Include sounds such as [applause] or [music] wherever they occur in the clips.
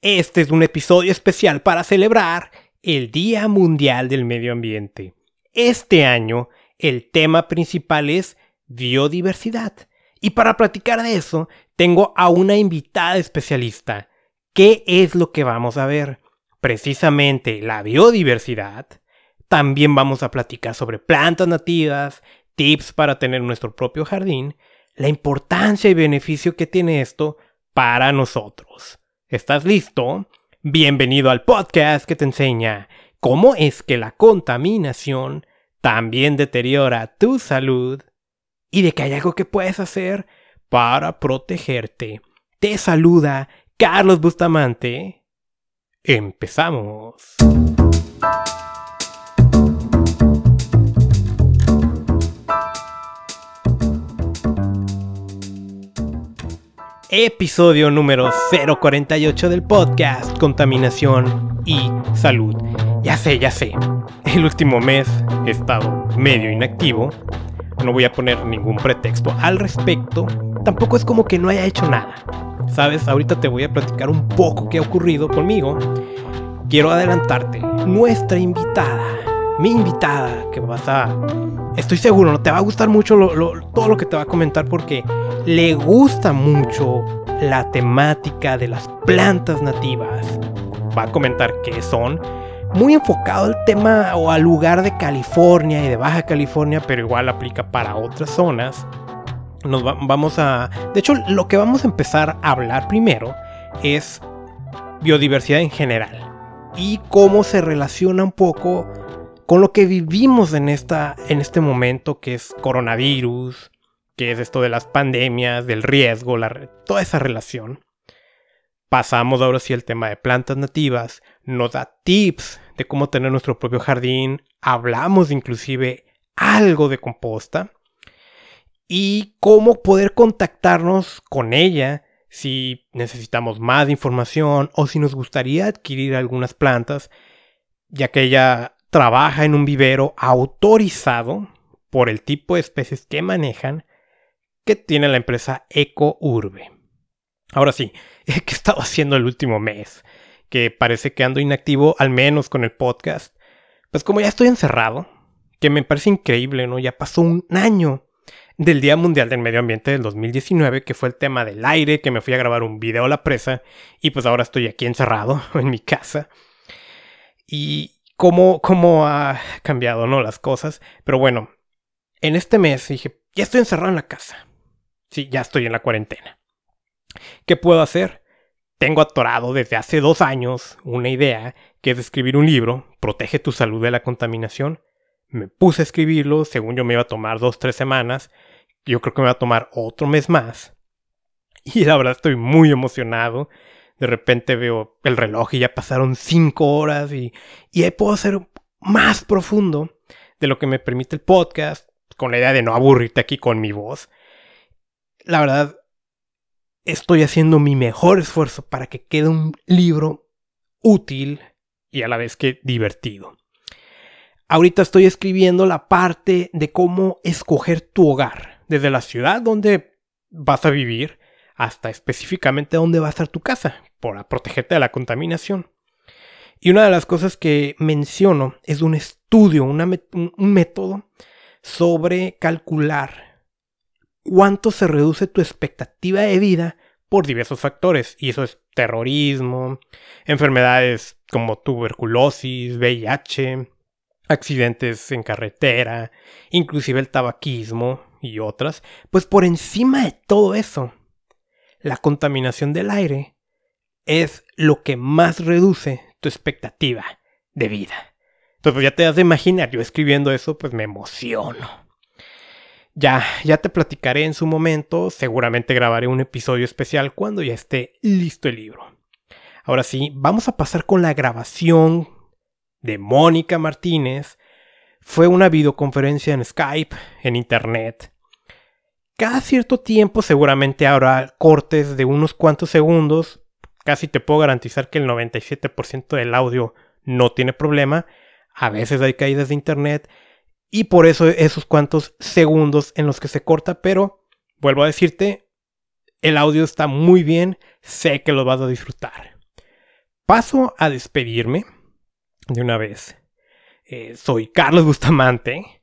Este es un episodio especial para celebrar el Día Mundial del Medio Ambiente. Este año el tema principal es biodiversidad. Y para platicar de eso, tengo a una invitada especialista. ¿Qué es lo que vamos a ver? Precisamente la biodiversidad. También vamos a platicar sobre plantas nativas, tips para tener nuestro propio jardín, la importancia y beneficio que tiene esto para nosotros. ¿Estás listo? Bienvenido al podcast que te enseña cómo es que la contaminación también deteriora tu salud y de que hay algo que puedes hacer para protegerte. Te saluda Carlos Bustamante. Empezamos. Episodio número 048 del podcast Contaminación y Salud. Ya sé, ya sé. El último mes he estado medio inactivo. No voy a poner ningún pretexto al respecto. Tampoco es como que no haya hecho nada. Sabes, ahorita te voy a platicar un poco qué ha ocurrido conmigo. Quiero adelantarte. Nuestra invitada, mi invitada, que vas a... Estoy seguro, no te va a gustar mucho todo lo que te va a comentar porque le gusta mucho la temática de las plantas nativas. Va a comentar qué son. Muy enfocado al tema o al lugar de California y de Baja California, pero igual aplica para otras zonas. Nos vamos a... De hecho, lo que vamos a empezar a hablar primero es biodiversidad en general y cómo se relaciona un poco con lo que vivimos en, esta, en este momento que es coronavirus, que es esto de las pandemias, del riesgo, toda esa relación. Pasamos ahora sí al tema de plantas nativas, nos da tips de cómo tener nuestro propio jardín, hablamos inclusive algo de composta y cómo poder contactarnos con ella si necesitamos más información o si nos gustaría adquirir algunas plantas, ya que ella trabaja en un vivero autorizado por el tipo de especies que manejan que tiene la empresa EcoUrbe. Ahora sí, [laughs] ¿qué he estado haciendo el último mes? Que parece que ando inactivo, al menos con el podcast. Pues como ya estoy encerrado, que me parece increíble, ¿no? Ya pasó un año del Día Mundial del Medio Ambiente del 2019, que fue el tema del aire, que me fui a grabar un video a la presa, y pues ahora estoy aquí encerrado [laughs] en mi casa. Y cómo, cómo ha cambiado, ¿no? Las cosas. Pero bueno, en este mes dije, ya estoy encerrado en la casa. Sí, ya estoy en la cuarentena. ¿Qué puedo hacer? Tengo atorado desde hace dos años una idea que es escribir un libro, Protege tu salud de la contaminación. Me puse a escribirlo, según yo me iba a tomar dos, tres semanas. Yo creo que me va a tomar otro mes más. [laughs] Y la verdad estoy muy emocionado. De repente veo el reloj y ya pasaron cinco horas y, y ahí puedo hacer más profundo de lo que me permite el podcast, con la idea de no aburrirte aquí con mi voz la verdad, estoy haciendo mi mejor esfuerzo para que quede un libro útil y a la vez que divertido. Ahorita estoy escribiendo la parte de cómo escoger tu hogar, desde la ciudad donde vas a vivir hasta específicamente dónde va a estar tu casa, para protegerte de la contaminación. Y una de las cosas que menciono es un estudio, un método sobre calcular cuánto se reduce tu expectativa de vida por diversos factores. Y eso es terrorismo, enfermedades como tuberculosis, VIH, accidentes en carretera, inclusive el tabaquismo y otras. Pues por encima de todo eso, la contaminación del aire es lo que más reduce tu expectativa de vida. Entonces ya te das de imaginar, yo escribiendo eso pues me emociono. Ya, ya te platicaré en su momento, seguramente grabaré un episodio especial cuando ya esté listo el libro. Ahora sí, vamos a pasar con la grabación de Mónica Martínez. Fue una videoconferencia en Skype, en Internet. Cada cierto tiempo seguramente habrá cortes de unos cuantos segundos. Casi te puedo garantizar que el 97% del audio no tiene problema. A veces hay caídas de Internet y por eso esos cuantos segundos en los que se corta, pero vuelvo a decirte, el audio está muy bien, sé que lo vas a disfrutar. paso a despedirme de una vez. Eh, soy Carlos Bustamante.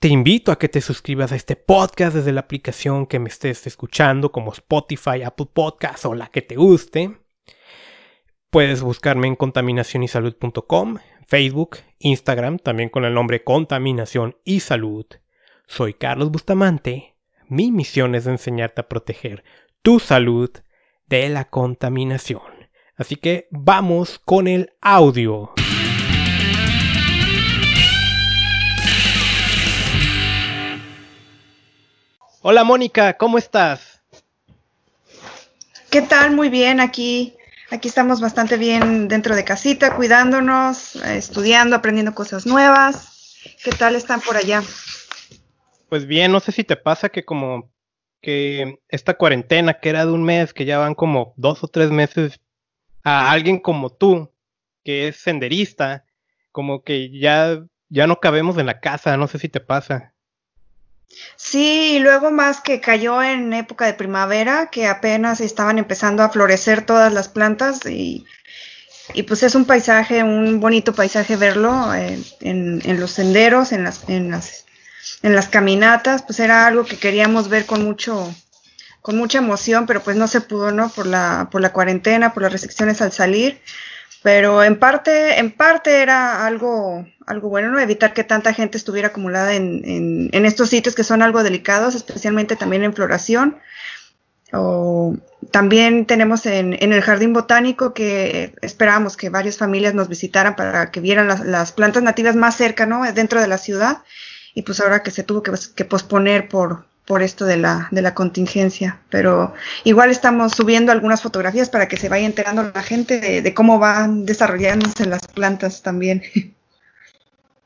Te invito a que te suscribas a este podcast desde la aplicación que me estés escuchando, como Spotify, Apple Podcasts o la que te guste. Puedes buscarme en contaminacionysalud.com, Facebook, Instagram, también con el nombre Contaminación y Salud. Soy Carlos Bustamante. Mi misión es enseñarte a proteger tu salud de la contaminación. Así que vamos con el audio. Hola Mónica, ¿cómo estás? ¿Qué tal? Muy bien, aquí Aquí estamos bastante bien dentro de casita, cuidándonos, estudiando, aprendiendo cosas nuevas. ¿Qué tal están por allá? Pues bien, no sé si te pasa que como que esta cuarentena que era de un mes, que ya van como dos o tres meses, a alguien como tú, que es senderista, como que ya, ya no cabemos en la casa, no sé si te pasa. Sí, y luego más que cayó en época de primavera, que apenas estaban empezando a florecer todas las plantas y, pues es un paisaje, un bonito paisaje verlo en, en, los senderos, en las, en, las, en las caminatas, pues era algo que queríamos ver con mucho, con mucha emoción, pero pues no se pudo, ¿no? Por la, por la cuarentena, por las restricciones al salir pero en parte, en parte era algo, algo bueno, ¿no? Evitar que tanta gente estuviera acumulada en, en, estos sitios que son algo delicados, especialmente también en floración. O también tenemos en, en, el jardín botánico que esperamos que varias familias nos visitaran para que vieran las, las, plantas nativas más cerca, ¿no? Dentro de la ciudad. Y pues ahora que se tuvo que, que posponer por, por esto de la, de la contingencia. Pero igual estamos subiendo algunas fotografías para que se vaya enterando la gente de, cómo van desarrollándose las plantas también. [laughs]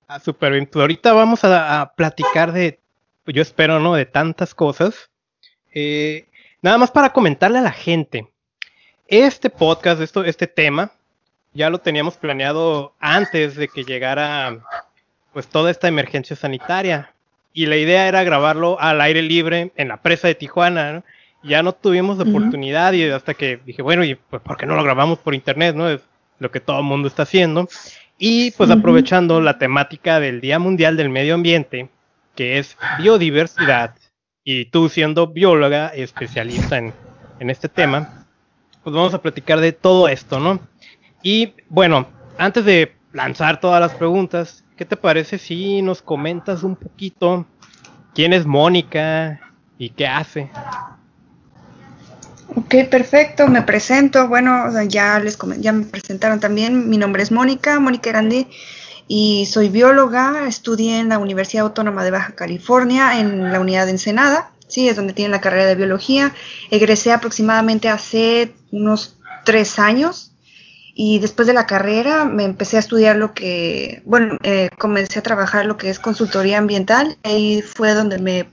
Ah, súper bien. Pues ahorita vamos a, platicar de, yo espero, ¿no? De tantas cosas. Eh, nada más para comentarle a la gente. Este podcast, esto, este tema, ya lo teníamos planeado antes de que llegara pues toda esta emergencia sanitaria y la idea era grabarlo al aire libre en la presa de Tijuana, ¿no? Ya no tuvimos oportunidad y hasta que dije, bueno, y pues ¿por qué no lo grabamos por internet, no? Es lo que todo el mundo está haciendo. Y pues aprovechando la temática del Día Mundial del Medio Ambiente, que es biodiversidad, y tú siendo bióloga especialista en, en este tema, pues vamos a platicar de todo esto, ¿no? Y bueno, antes de lanzar todas las preguntas, ¿qué te parece si nos comentas un poquito quién es Mónica y qué hace? Ok, perfecto, me presento. Bueno, ya les ya me presentaron también. Mi nombre es Mónica, Mónica Grande, y soy bióloga. Estudié en la Universidad Autónoma de Baja California, en la unidad de Ensenada. Sí, es donde tiene la carrera de biología. Egresé aproximadamente hace unos tres años y después de la carrera me empecé a estudiar lo que, bueno, eh, comencé a trabajar lo que es consultoría ambiental. Ahí fue donde me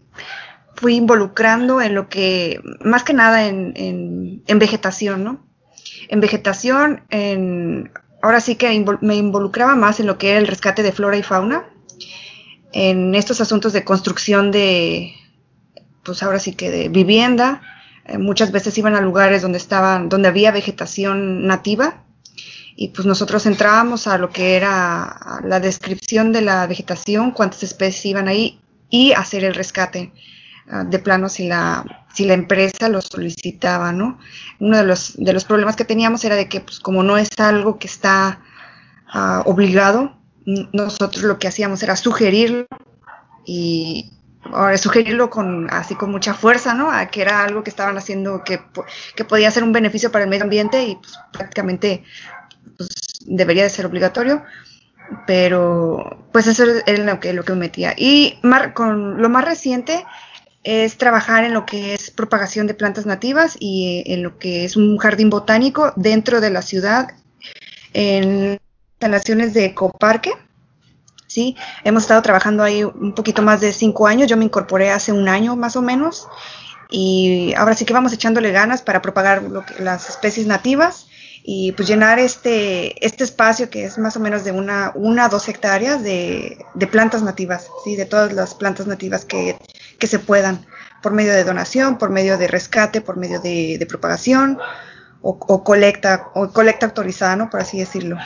fui involucrando en lo que, más que nada en, en, vegetación, ¿no? En vegetación, en, ahora sí que me involucraba más en lo que era el rescate de flora y fauna, en estos asuntos de construcción de, pues ahora sí que de vivienda. Eh, muchas veces iban a lugares donde estaban, donde había vegetación nativa y pues nosotros entrábamos a lo que era la descripción de la vegetación, cuántas especies iban ahí y hacer el rescate ah, de plano si la, si la empresa lo solicitaba, ¿no? Uno de los, de los problemas que teníamos era de que pues como no es algo que está ah, obligado, nosotros lo que hacíamos era sugerirlo y ahora sugerirlo con así con mucha fuerza, ¿no? A que era algo que estaban haciendo que, que podía ser un beneficio para el medio ambiente y pues prácticamente pues, debería de ser obligatorio, pero pues eso es lo que, lo que me metía. Y con lo más reciente es trabajar en lo que es propagación de plantas nativas y en lo que es un jardín botánico dentro de la ciudad, en instalaciones de ecoparque. Sí, hemos estado trabajando ahí un poquito más de cinco años. Yo me incorporé hace un año más o menos y ahora sí que vamos echándole ganas para propagar las especies nativas y pues llenar este, este espacio que es más o menos de una, una dos hectáreas de, de plantas nativas, ¿sí? de todas las plantas nativas que, se puedan, por medio de donación, por medio de rescate, por medio de, propagación o, colecta, o colecta autorizada, ¿no? Por así decirlo.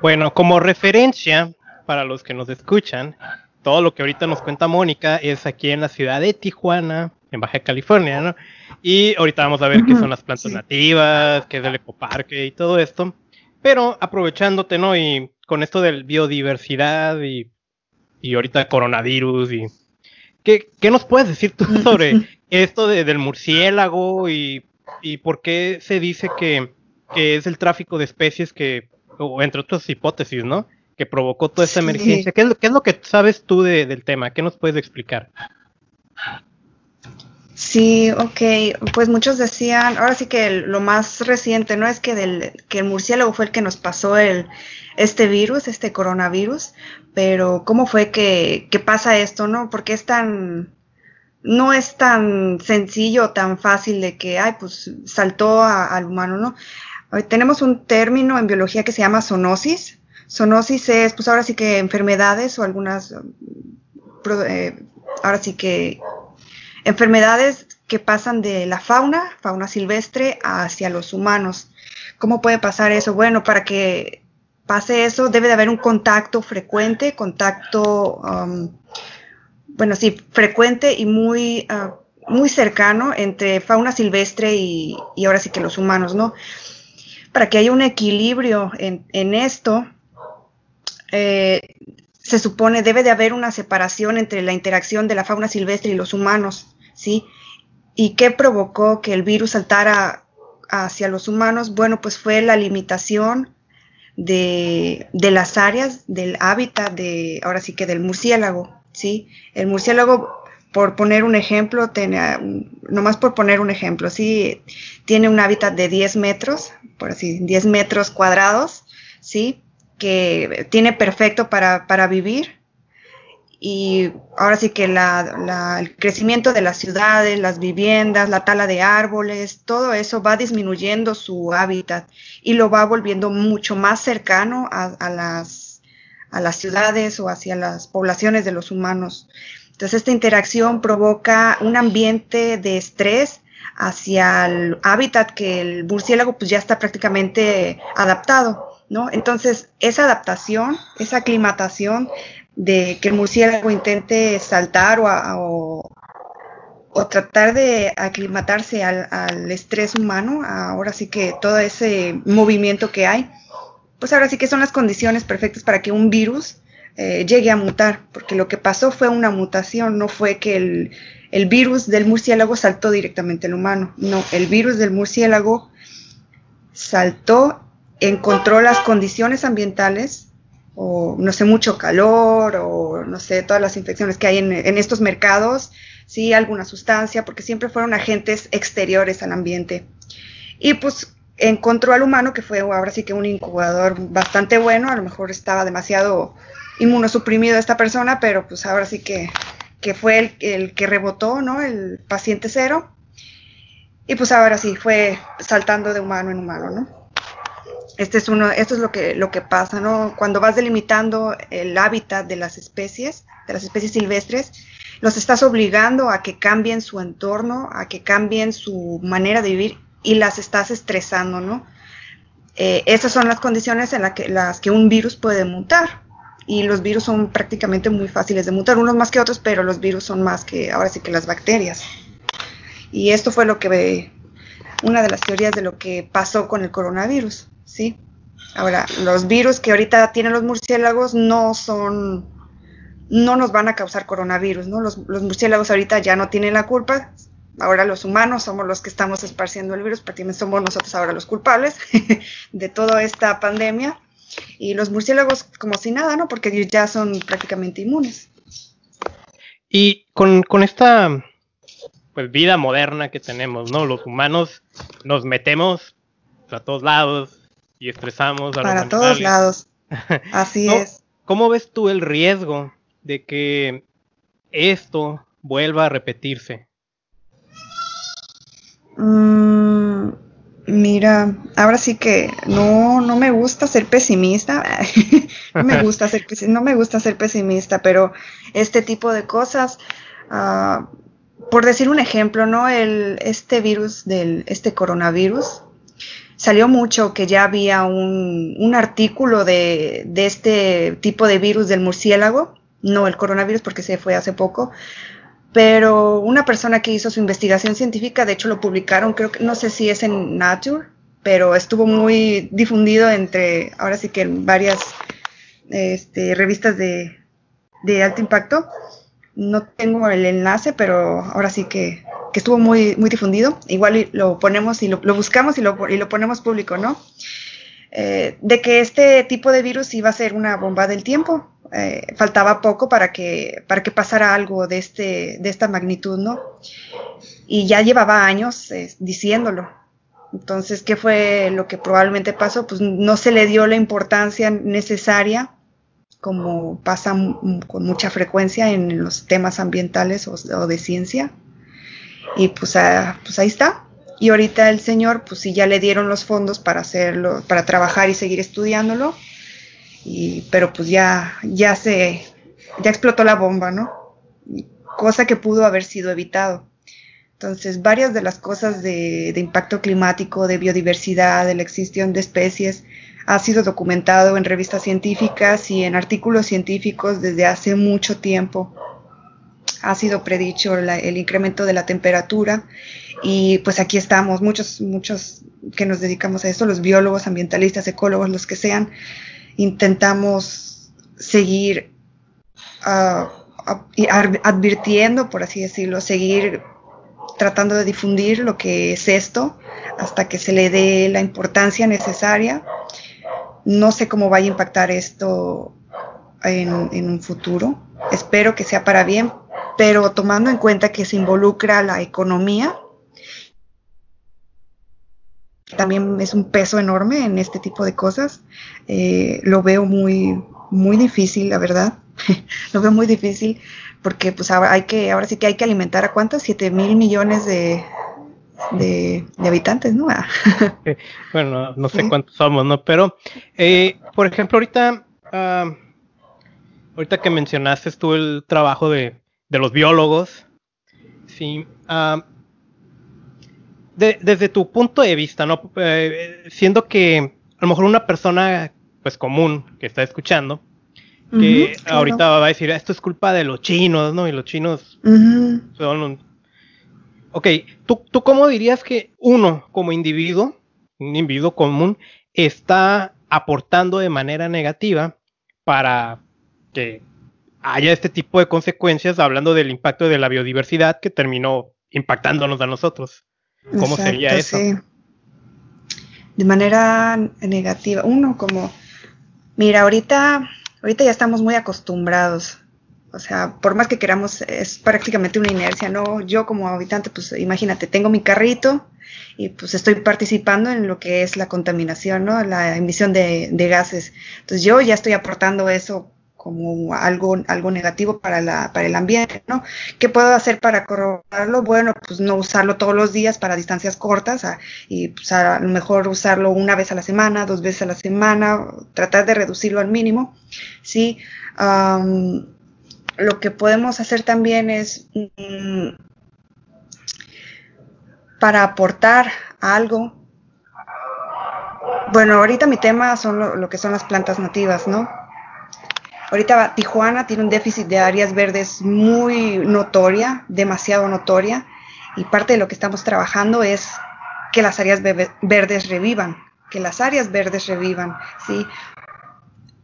Bueno, como referencia para los que nos escuchan, todo lo que ahorita nos cuenta Mónica es aquí en la ciudad de Tijuana, en Baja California, ¿no? Y ahorita vamos a ver qué son las plantas nativas, qué es el ecoparque y todo esto. Pero aprovechándote, ¿no? Y con esto del biodiversidad y, y ahorita coronavirus y... ¿qué, ¿Qué nos puedes decir tú sobre [laughs] esto del murciélago y, y, por qué se dice que, que, es el tráfico de especies que, o entre otras hipótesis, ¿no? Que provocó toda esta emergencia. ¿Qué es, lo, ¿Qué es lo que sabes tú de, del tema? ¿Qué nos puedes explicar? Sí, ok. Pues muchos decían, ahora sí que lo más reciente, ¿no? Es que, del, que el murciélago fue el que nos pasó el, este virus, este coronavirus, pero ¿cómo fue que, que pasa esto, no? Porque es tan, no es tan sencillo, tan fácil de que, ay, pues saltó al humano, ¿no? tenemos un término en biología que se llama zoonosis. Zoonosis es, pues ahora sí que enfermedades o algunas, eh, ahora sí que enfermedades que pasan de la fauna, fauna silvestre, hacia los humanos. ¿Cómo puede pasar eso? Bueno, para que pase eso debe de haber un contacto frecuente, contacto, um, bueno, sí, frecuente y muy, uh, muy cercano entre fauna silvestre y, ahora sí que los humanos, ¿no? Para que haya un equilibrio en, esto, eh, se supone debe de haber una separación entre la interacción de la fauna silvestre y los humanos. ¿Sí? ¿Y qué provocó que el virus saltara hacia los humanos? Bueno, pues fue la limitación de, las áreas del hábitat de, ahora sí que del murciélago, ¿sí? El murciélago, por poner un ejemplo, tiene, nomás por poner un ejemplo, ¿sí? Tiene un hábitat de 10 metros, por así, 10 metros cuadrados, ¿sí? Que tiene perfecto para, para vivir, y ahora sí que el crecimiento de las ciudades, las viviendas, la tala de árboles, todo eso va disminuyendo su hábitat y lo va volviendo mucho más cercano a, las, a las ciudades o hacia las poblaciones de los humanos. Entonces esta interacción provoca un ambiente de estrés hacia el hábitat que el murciélago pues ya está prácticamente adaptado, ¿no? Entonces esa adaptación, esa aclimatación de que el murciélago intente saltar o, o, tratar de aclimatarse al, estrés humano, ahora sí que todo ese movimiento que hay, pues ahora sí que son las condiciones perfectas para que un virus eh, llegue a mutar, porque lo que pasó fue una mutación, no fue que el, el virus del murciélago saltó directamente al humano, no, el virus del murciélago saltó, encontró las condiciones ambientales o no sé, mucho calor, o no sé, todas las infecciones que hay en, estos mercados, sí, alguna sustancia, porque siempre fueron agentes exteriores al ambiente. Y pues encontró al humano, que fue ahora sí que un incubador bastante bueno, a lo mejor estaba demasiado inmunosuprimido esta persona, pero pues ahora sí que, que fue el, el que rebotó, ¿no? El paciente cero. Y pues ahora sí, fue saltando de humano en humano, ¿no? Este es uno, esto es lo que, lo que pasa, ¿no? Cuando vas delimitando el hábitat de las especies, de las especies silvestres, los estás obligando a que cambien su entorno, a que cambien su manera de vivir y las estás estresando, ¿no? Eh, esas son las condiciones en que, las que un virus puede mutar. Y los virus son prácticamente muy fáciles de mutar, unos más que otros, pero los virus son más que ahora sí que las bacterias. Y esto fue lo que una de las teorías de lo que pasó con el coronavirus. ¿Sí? Ahora, los virus que ahorita tienen los murciélagos no son, no nos van a causar coronavirus, ¿no? Los, murciélagos ahorita ya no tienen la culpa, ahora los humanos somos los que estamos esparciendo el virus, prácticamente somos nosotros ahora los culpables [laughs] de toda esta pandemia. Y los murciélagos como si nada, ¿no? Porque ya son prácticamente inmunes. Y con, con esta pues vida moderna que tenemos, ¿no? Los humanos nos metemos a todos lados, y estresamos a Para todos lados. [laughs] Así es. ¿Cómo ves tú el riesgo de que esto vuelva a repetirse? Mm, mira, ahora sí que no, no me gusta ser pesimista. [laughs] no me gusta ser no me gusta ser pesimista, pero este tipo de cosas, uh, por decir un ejemplo, ¿no? El, este virus del, este coronavirus, salió mucho que ya había un, un artículo de, de, este tipo de virus del murciélago, no el coronavirus porque se fue hace poco, pero una persona que hizo su investigación científica, de hecho lo publicaron, creo que no sé si es en Nature, pero estuvo muy difundido entre, ahora sí que en varias este, revistas de, de alto impacto. No tengo el enlace, pero ahora sí que, que estuvo muy, muy difundido. Igual lo ponemos y lo, lo buscamos y lo, y lo, ponemos público, ¿no? Eh, de que este tipo de virus iba a ser una bomba del tiempo. Eh, faltaba poco para que, para que pasara algo de, este, de esta magnitud, ¿no? Y ya llevaba años eh, diciéndolo. Entonces, ¿qué fue lo que probablemente pasó? Pues no se le dio la importancia necesaria como pasa con mucha frecuencia en los temas ambientales o, o de ciencia. Y pues, ah, pues, ahí está. Y ahorita el señor, pues sí, ya le dieron los fondos para hacerlo, para trabajar y seguir estudiándolo. Y, pero pues ya, ya se, ya explotó la bomba, ¿no? Cosa que pudo haber sido evitado. Entonces, varias de las cosas de, impacto climático, de biodiversidad, de la extinción de especies, ha sido documentado en revistas científicas y en artículos científicos desde hace mucho tiempo. Ha sido predicho el incremento de la temperatura y pues aquí estamos, muchos, muchos que nos dedicamos a esto, los biólogos, ambientalistas, ecólogos, los que sean, intentamos seguir uh, advirtiendo, por así decirlo, seguir tratando de difundir lo que es esto hasta que se le dé la importancia necesaria no sé cómo vaya a impactar esto en, en, un futuro. Espero que sea para bien, pero tomando en cuenta que se involucra la economía, también es un peso enorme en este tipo de cosas. Eh, lo veo muy, muy difícil, la verdad. [laughs] lo veo muy difícil porque pues ahora hay que, ahora sí que hay que alimentar a cuántos, 7 mil millones de, de, de habitantes, ¿no? bueno, no sé cuántos somos, ¿no? Pero, eh, por ejemplo, ahorita, uh, ahorita que mencionaste tú el trabajo de, de los biólogos, sí, uh, de, desde tu punto de vista, ¿no? Eh, siendo que a lo mejor una persona, pues común, que está escuchando, que uh -huh, claro. ahorita va a decir, esto es culpa de los chinos, ¿no? Y los chinos uh -huh. son Ok, ¿tú, ¿tú cómo dirías que uno como individuo, un individuo común, está aportando de manera negativa para que haya este tipo de consecuencias, hablando del impacto de la biodiversidad que terminó impactándonos a nosotros? ¿Cómo Exacto, sería eso? Sí. De manera negativa, uno como, mira, ahorita, ahorita ya estamos muy acostumbrados o sea, por más que queramos, es prácticamente una inercia, ¿no? Yo como habitante, pues imagínate, tengo mi carrito y pues estoy participando en lo que es la contaminación, ¿no? La emisión de, de gases. Entonces yo ya estoy aportando eso como algo, algo negativo para, la, para el ambiente, ¿no? ¿Qué puedo hacer para corroborarlo? Bueno, pues no usarlo todos los días para distancias cortas a, y pues a lo mejor usarlo una vez a la semana, dos veces a la semana, tratar de reducirlo al mínimo, ¿sí? Lo que podemos hacer también es mmm, para aportar algo. Bueno, ahorita mi tema son lo, que son las plantas nativas, ¿no? Ahorita Tijuana tiene un déficit de áreas verdes muy notoria, demasiado notoria, y parte de lo que estamos trabajando es que las áreas verdes revivan, que las áreas verdes revivan, ¿sí?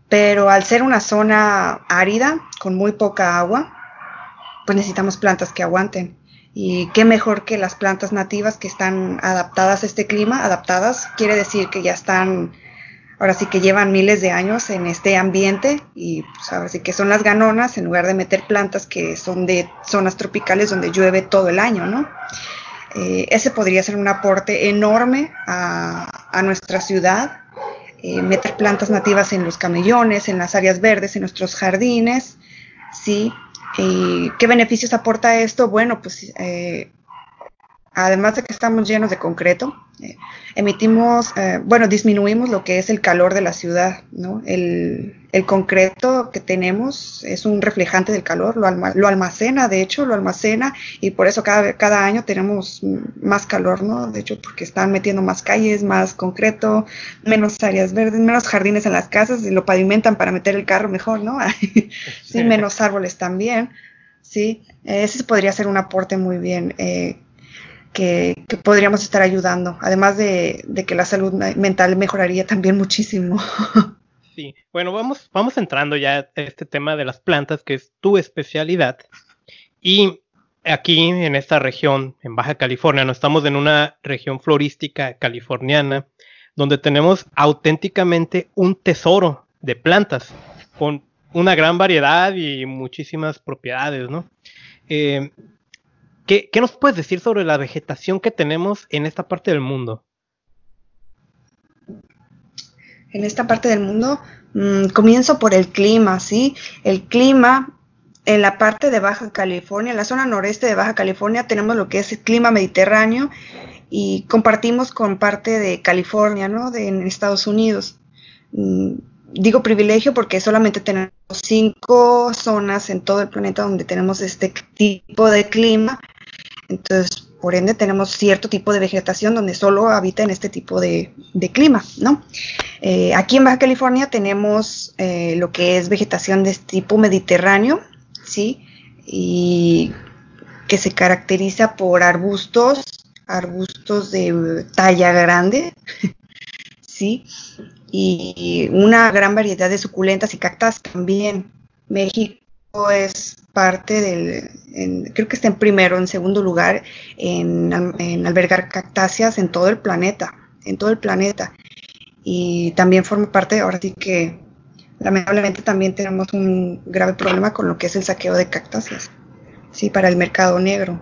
pero al ser una zona árida, con muy poca agua, pues necesitamos plantas que aguanten. Y qué mejor que las plantas nativas que están adaptadas a este clima, adaptadas, quiere decir que ya están, ahora sí que llevan miles de años en este ambiente y pues ahora sí que son las ganonas en lugar de meter plantas que son de zonas tropicales donde llueve todo el año, ¿no? Eh, ese podría ser un aporte enorme a, nuestra ciudad eh, meter plantas nativas en los camellones, en las áreas verdes, en nuestros jardines, ¿sí? ¿Y ¿Qué beneficios aporta esto? Bueno, pues eh, además de que estamos llenos de concreto, eh, emitimos, eh, bueno, disminuimos lo que es el calor de la ciudad, ¿no? El, el concreto que tenemos es un reflejante del calor, lo, almacena, de hecho, lo almacena y por eso cada, cada año tenemos más calor, ¿no? De hecho, porque están metiendo más calles, más concreto, menos áreas verdes, menos jardines en las casas y lo pavimentan para meter el carro mejor, ¿no? [laughs] sí, menos árboles también, sí. Ese podría ser un aporte muy bien. Eh, que, podríamos estar ayudando, además de, que la salud mental mejoraría también muchísimo. [laughs] Sí, bueno, vamos, vamos entrando ya a este tema de las plantas, que es tu especialidad. Y aquí en esta región, en Baja California, no estamos en una región florística californiana, donde tenemos auténticamente un tesoro de plantas, con una gran variedad y muchísimas propiedades, ¿no? Eh, ¿qué, ¿Qué nos puedes decir sobre la vegetación que tenemos en esta parte del mundo? en esta parte del mundo, mm, comienzo por el clima, ¿sí? El clima en la parte de Baja California, en la zona noreste de Baja California, tenemos lo que es el clima mediterráneo y compartimos con parte de California, ¿no? De en Estados Unidos. Mm, digo privilegio porque solamente tenemos cinco zonas en todo el planeta donde tenemos este tipo de clima. Entonces, por ende, tenemos cierto tipo de vegetación donde solo habita en este tipo de, clima, ¿no? Eh, aquí en Baja California tenemos eh, lo que es vegetación de tipo mediterráneo, ¿sí? Y que se caracteriza por arbustos, arbustos de talla grande, [laughs] ¿sí? Y una gran variedad de suculentas y cactas también. México es parte del, creo que está en primero, en segundo lugar, en, albergar cactáceas en todo el planeta, en todo el planeta. Y también forma parte, ahora sí que lamentablemente también tenemos un grave problema con lo que es el saqueo de cactáceas, sí, para el mercado negro.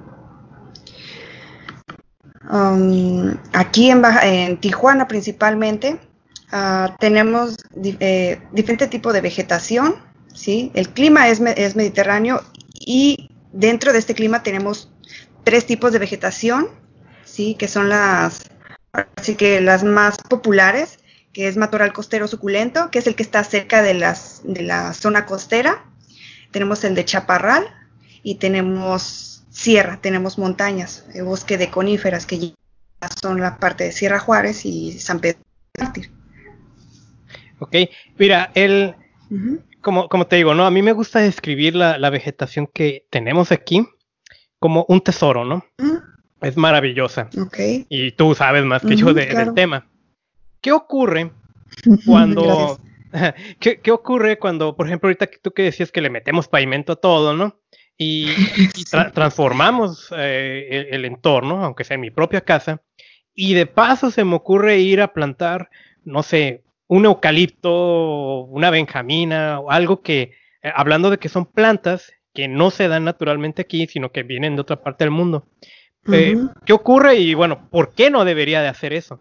Um, aquí en, en, Tijuana principalmente uh, tenemos eh, diferente tipo de vegetación, ¿sí? El clima es, mediterráneo y dentro de este clima tenemos tres tipos de vegetación, ¿sí? Que son las, así que las más populares, que es matorral costero suculento, que es el que está cerca de, las, de la zona costera. Tenemos el de chaparral y tenemos sierra, tenemos montañas, el bosque de coníferas, que ya son la parte de Sierra Juárez y San Pedro Mártir. Ok, mira, el, como, como te digo, ¿no? A mí me gusta describir la, vegetación que tenemos aquí como un tesoro, ¿no? Es maravillosa. Okay. Y tú sabes más que yo del tema. ¿Qué ocurre [laughs] cuando... [laughs] ¿Qué, ocurre cuando, por ejemplo, ahorita tú que decías que le metemos pavimento a todo, ¿no? Y, [laughs] transformamos eh, el, el, entorno, aunque sea en mi propia casa, y de paso se me ocurre ir a plantar, no sé, un eucalipto, una benjamina o algo que, eh, hablando de que son plantas que no se dan naturalmente aquí, sino que vienen de otra parte del mundo. Eh, ¿Qué ocurre y bueno, por qué no debería de hacer eso?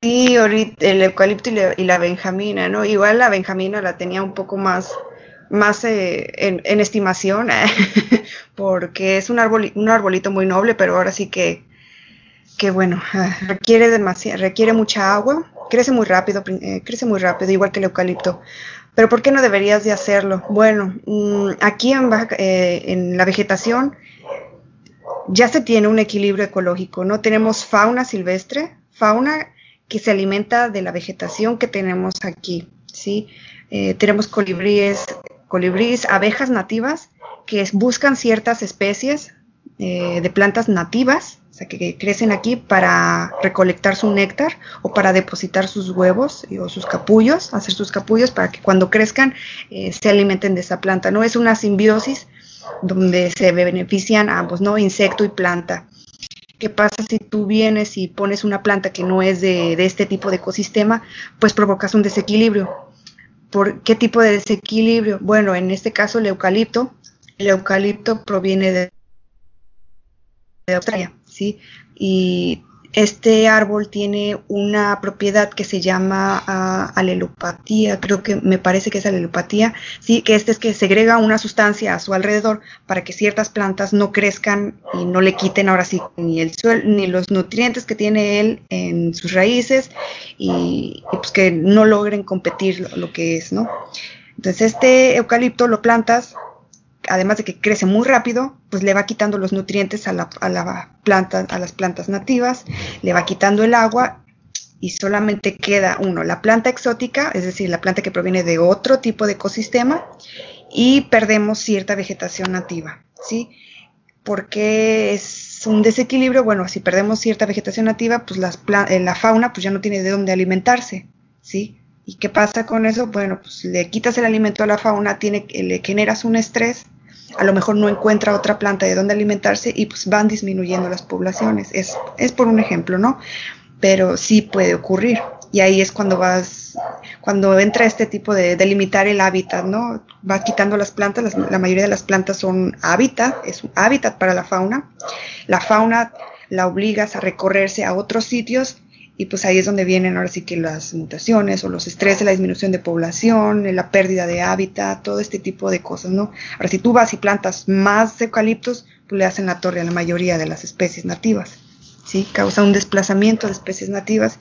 Sí, ahorita el eucalipto y la, benjamina, ¿no? Igual la benjamina la tenía un poco más, más eh, en, estimación, [laughs] porque es un, un arbolito muy noble, pero ahora sí que que bueno, ah, requiere, requiere mucha agua, crece muy rápido, eh, crece muy rápido, igual que el eucalipto. Pero ¿por qué no deberías de hacerlo? Bueno, mm, aquí en, eh, en la vegetación ya se tiene un equilibrio ecológico, ¿no? Tenemos fauna silvestre, fauna que se alimenta de la vegetación que tenemos aquí, ¿sí? Eh, tenemos colibríes, colibríes, abejas nativas que buscan ciertas especies de plantas nativas o sea, que crecen aquí para recolectar su néctar o para depositar sus huevos o sus capullos, hacer sus capullos para que cuando crezcan eh, se alimenten de esa planta. No es una simbiosis donde se benefician ambos, ¿no? Insecto y planta. ¿Qué pasa si tú vienes y pones una planta que no es de, de este tipo de ecosistema? Pues provocas un desequilibrio. ¿Por qué tipo de desequilibrio? Bueno, en este caso el eucalipto. El eucalipto proviene de de Australia, ¿sí? Y este árbol tiene una propiedad que se llama uh, alelopatía, creo que me parece que es alelopatía, sí, que este es que segrega una sustancia a su alrededor para que ciertas plantas no crezcan y no le quiten ahora sí ni el suelo, ni los nutrientes que tiene él en sus raíces y, y pues que no logren competir lo, lo que es, ¿no? Entonces este eucalipto lo plantas además de que crece muy rápido, pues le va quitando los nutrientes a la, a la, planta, a las plantas nativas, le va quitando el agua y solamente queda uno, la planta exótica, es decir, la planta que proviene de otro tipo de ecosistema, y perdemos cierta vegetación nativa, ¿sí? Porque es un desequilibrio, bueno, si perdemos cierta vegetación nativa, pues las, eh, la fauna pues ya no tiene de dónde alimentarse, ¿sí? ¿Y qué pasa con eso? Bueno, pues le quitas el alimento a la fauna, tiene, le generas un estrés, a lo mejor no encuentra otra planta de donde alimentarse y pues van disminuyendo las poblaciones. Es, es por un ejemplo, ¿no? Pero sí puede ocurrir. Y ahí es cuando vas, cuando entra este tipo de delimitar el hábitat, ¿no? Va quitando las plantas, la mayoría de las plantas son hábitat, es un hábitat para la fauna. La fauna la obligas a recorrerse a otros sitios y pues ahí es donde vienen ahora sí que las mutaciones o los estrés de la disminución de población, la pérdida de hábitat, todo este tipo de cosas, ¿no? Ahora si tú vas y plantas más eucaliptos, pues le hacen la torre a la mayoría de las especies nativas, ¿sí? Causa un desplazamiento de especies nativas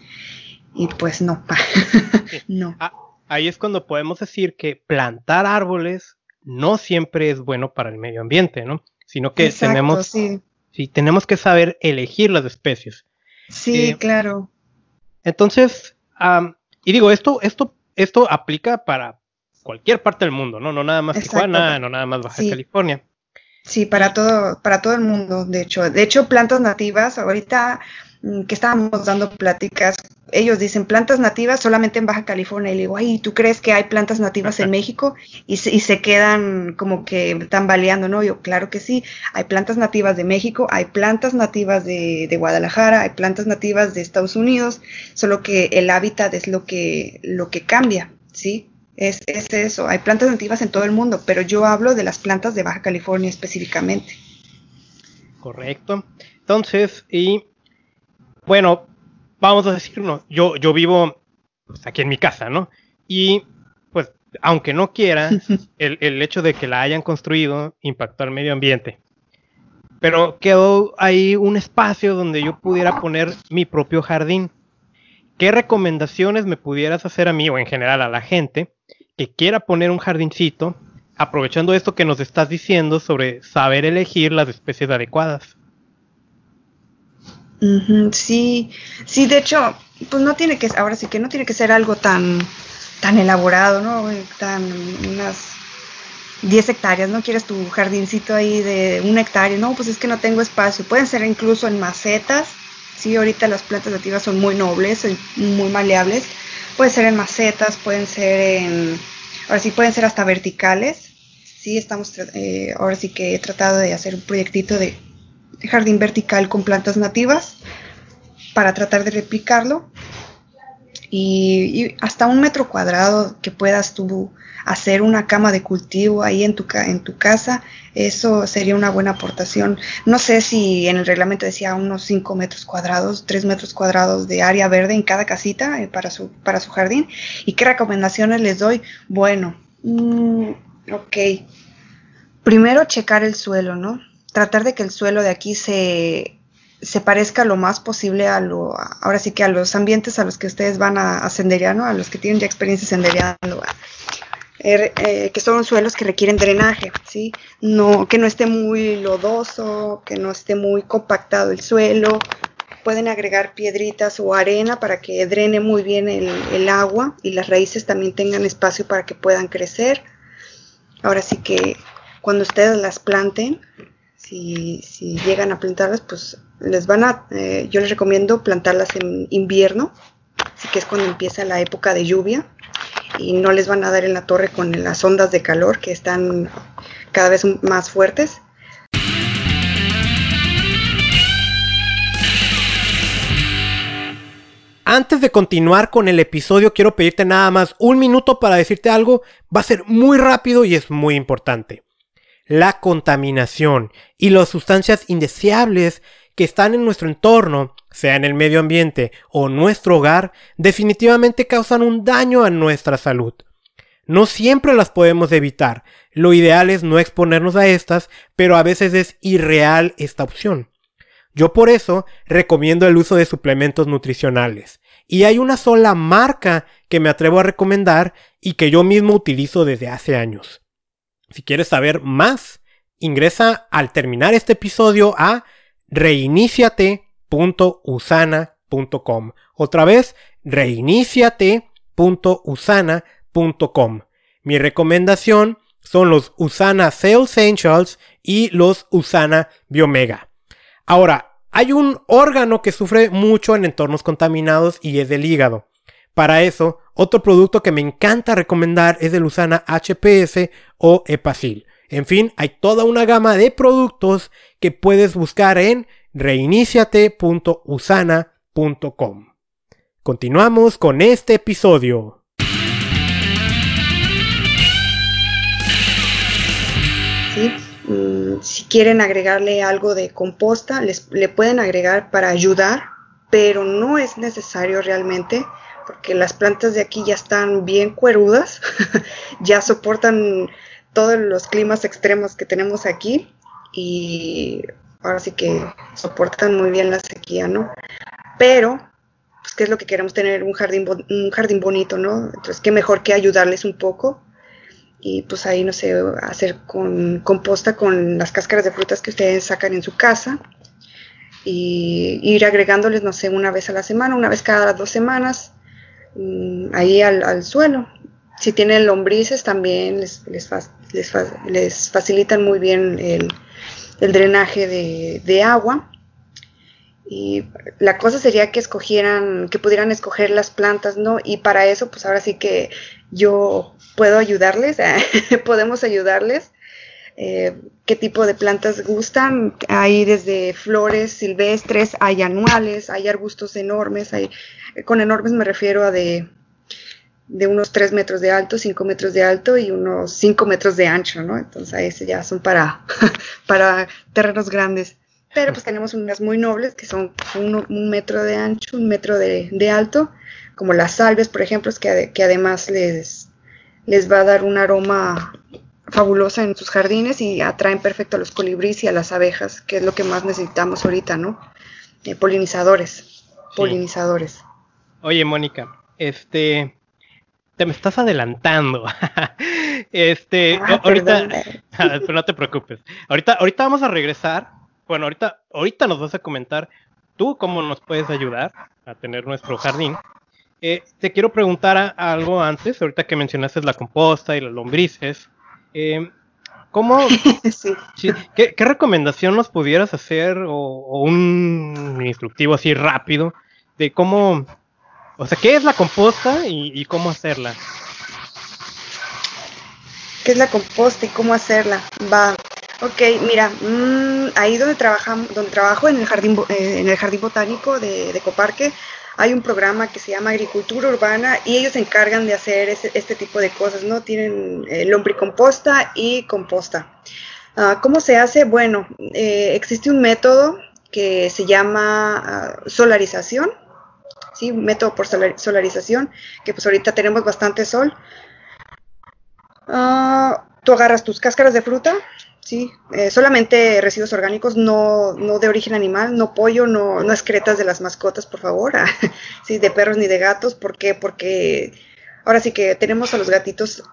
y pues no, [laughs] no. Ah, ahí es cuando podemos decir que plantar árboles no siempre es bueno para el medio ambiente, ¿no? Sino que Exacto, tenemos, sí. sí. tenemos que saber elegir las especies. Sí, eh, claro. Entonces, um, y digo, esto, esto, esto aplica para cualquier parte del mundo, ¿no? No nada más Exacto. Tijuana, no nada más Baja sí. California. Sí, para todo, para todo el mundo, de hecho. De hecho, plantas nativas, ahorita que estábamos dando pláticas, ellos dicen plantas nativas solamente en Baja California. Y le digo, ay, ¿tú crees que hay plantas nativas en [laughs] México? Y se, y se quedan como que tambaleando, ¿no? Yo, claro que sí, hay plantas nativas de México, hay plantas nativas de, de Guadalajara, hay plantas nativas de Estados Unidos, solo que el hábitat es lo que, lo que cambia, ¿sí? Es, es eso, hay plantas nativas en todo el mundo, pero yo hablo de las plantas de Baja California específicamente. Correcto. Entonces, y bueno, vamos a decirlo, yo, yo vivo pues, aquí en mi casa, ¿no? Y pues, aunque no quiera, [laughs] el, el, hecho de que la hayan construido impactó al medio ambiente. Pero quedó ahí un espacio donde yo pudiera poner mi propio jardín. ¿Qué recomendaciones me pudieras hacer a mí o en general a la gente que quiera poner un jardincito, aprovechando esto que nos estás diciendo sobre saber elegir las especies adecuadas? Sí, sí, de hecho, pues no tiene que, ahora sí que no tiene que ser algo tan, tan elaborado, ¿no? Tan, unas 10 hectáreas, ¿no? Quieres tu jardincito ahí de una hectárea, no, pues es que no tengo espacio. Pueden ser incluso en macetas, sí, ahorita las plantas nativas son muy nobles, muy maleables. Puede ser en macetas, pueden ser en, ahora sí, pueden ser hasta verticales. Sí, estamos, eh, ahora sí que he tratado de hacer un proyectito de jardín vertical con plantas nativas para tratar de replicarlo y, hasta un metro cuadrado que puedas tú hacer una cama de cultivo ahí en tu, en tu casa, eso sería una buena aportación. No sé si en el reglamento decía unos 5 metros cuadrados, 3 metros cuadrados de área verde en cada casita eh, para, su, para su jardín. ¿Y qué recomendaciones les doy? Bueno, mmm, ok. Primero checar el suelo, ¿no? Tratar de que el suelo de aquí se, se parezca lo más posible a lo, ahora sí que a los ambientes a los que ustedes van a, a senderear, a los que tienen ya experiencia sendereando, eh, eh, que son suelos que requieren drenaje, ¿sí? No, que no esté muy lodoso, que no esté muy compactado el suelo. Pueden agregar piedritas o arena para que drene muy bien el agua y las raíces también tengan espacio para que puedan crecer. Ahora sí que cuando ustedes las planten, si, si, llegan a plantarlas, pues les van a, eh, yo les recomiendo plantarlas en invierno, así que es cuando empieza la época de lluvia y no les van a dar en la torre con las ondas de calor que están cada vez más fuertes. Antes de continuar con el episodio, quiero pedirte nada más un minuto para decirte algo. Va a ser muy rápido y es muy importante la contaminación y las sustancias indeseables que están en nuestro entorno, sea en el medio ambiente o nuestro hogar, definitivamente causan un daño a nuestra salud. No siempre las podemos evitar. Lo ideal es no exponernos a estas, pero a veces es irreal esta opción. Yo por eso recomiendo el uso de suplementos nutricionales. Y hay una sola marca que me atrevo a recomendar y que yo mismo utilizo desde hace años. Si quieres saber más, ingresa al terminar este episodio a reiniciate.usana.com. Otra vez, reiniciate.usana.com. Mi recomendación son los Usana Cell Essentials y los Usana Biomega. Ahora, hay un órgano que sufre mucho en entornos contaminados y es el hígado. Para eso, otro producto que me encanta recomendar es el Usana HPS o Epacil. En fin, hay toda una gama de productos que puedes buscar en reiniciate.usana.com. Continuamos con este episodio. Mm, si quieren agregarle algo de composta, les, le pueden agregar para ayudar, pero no es necesario realmente porque las plantas de aquí ya están bien cuerudas, [laughs] ya soportan todos los climas extremos que tenemos aquí y ahora sí que soportan muy bien la sequía, ¿no? Pero, pues, ¿qué es lo que queremos tener? Un jardín, un jardín bonito, ¿no? Entonces, ¿qué mejor que ayudarles un poco? y pues ahí, no sé, hacer con composta con las cáscaras de frutas que ustedes sacan en su casa y ir agregándoles, no sé, una vez a la semana, una vez cada dos semanas, ahí al, suelo. Si tienen lombrices también les, les, les, facilitan muy bien el, drenaje de, de agua. Y la cosa sería que escogieran, que pudieran escoger las plantas, ¿no? Y para eso, pues ahora sí que yo puedo ayudarles, [laughs] podemos ayudarles. Eh, qué tipo de plantas gustan. Hay desde flores silvestres, hay anuales, hay arbustos enormes. Hay, con enormes me refiero a de, de unos 3 metros de alto, 5 metros de alto y unos 5 metros de ancho, ¿no? Entonces, ahí ya son para, [laughs] para terrenos grandes. Pero pues tenemos unas muy nobles que son un, metro de ancho, un metro de, de, alto, como las salves, por ejemplo, que, que además les, les va a dar un aroma fabuloso en sus jardines y atraen perfecto a los colibríes y a las abejas, que es lo que más necesitamos ahorita, ¿no? Eh, polinizadores, polinizadores. Oye, Mónica, este, te me estás adelantando. [laughs] este, ah, ahorita, [laughs] pero no te preocupes. Ahorita, ahorita vamos a regresar. Bueno, ahorita, ahorita nos vas a comentar tú cómo nos puedes ayudar a tener nuestro jardín. Eh, te quiero preguntar algo antes, ahorita que mencionaste la composta y las lombrices. Eh, ¿Cómo? [laughs] ¿qué, recomendación nos pudieras hacer o, un instructivo así rápido de cómo, o sea, qué es la composta y, cómo hacerla? ¿Qué es la composta y cómo hacerla? Va. Ok, mira, mm, ahí donde trabajamos, donde trabajo en el jardín, eh, en el jardín botánico de, de Coparque, hay un programa que se llama Agricultura Urbana y ellos se encargan de hacer este tipo de cosas, ¿no? Tienen eh, lombricomposta y composta. Ah, ¿Cómo se hace? Bueno, eh, existe un método que se llama ah, solarización, ¿sí? Método por solarización, que pues ahorita tenemos bastante sol. Ah, tú agarras tus cáscaras de fruta, Sí, eh, solamente residuos orgánicos, no, no de origen animal, no pollo, no, no excretas de las mascotas, por favor, [laughs] sí, de perros ni de gatos, ¿por qué? Porque ahora sí que tenemos a los gatitos,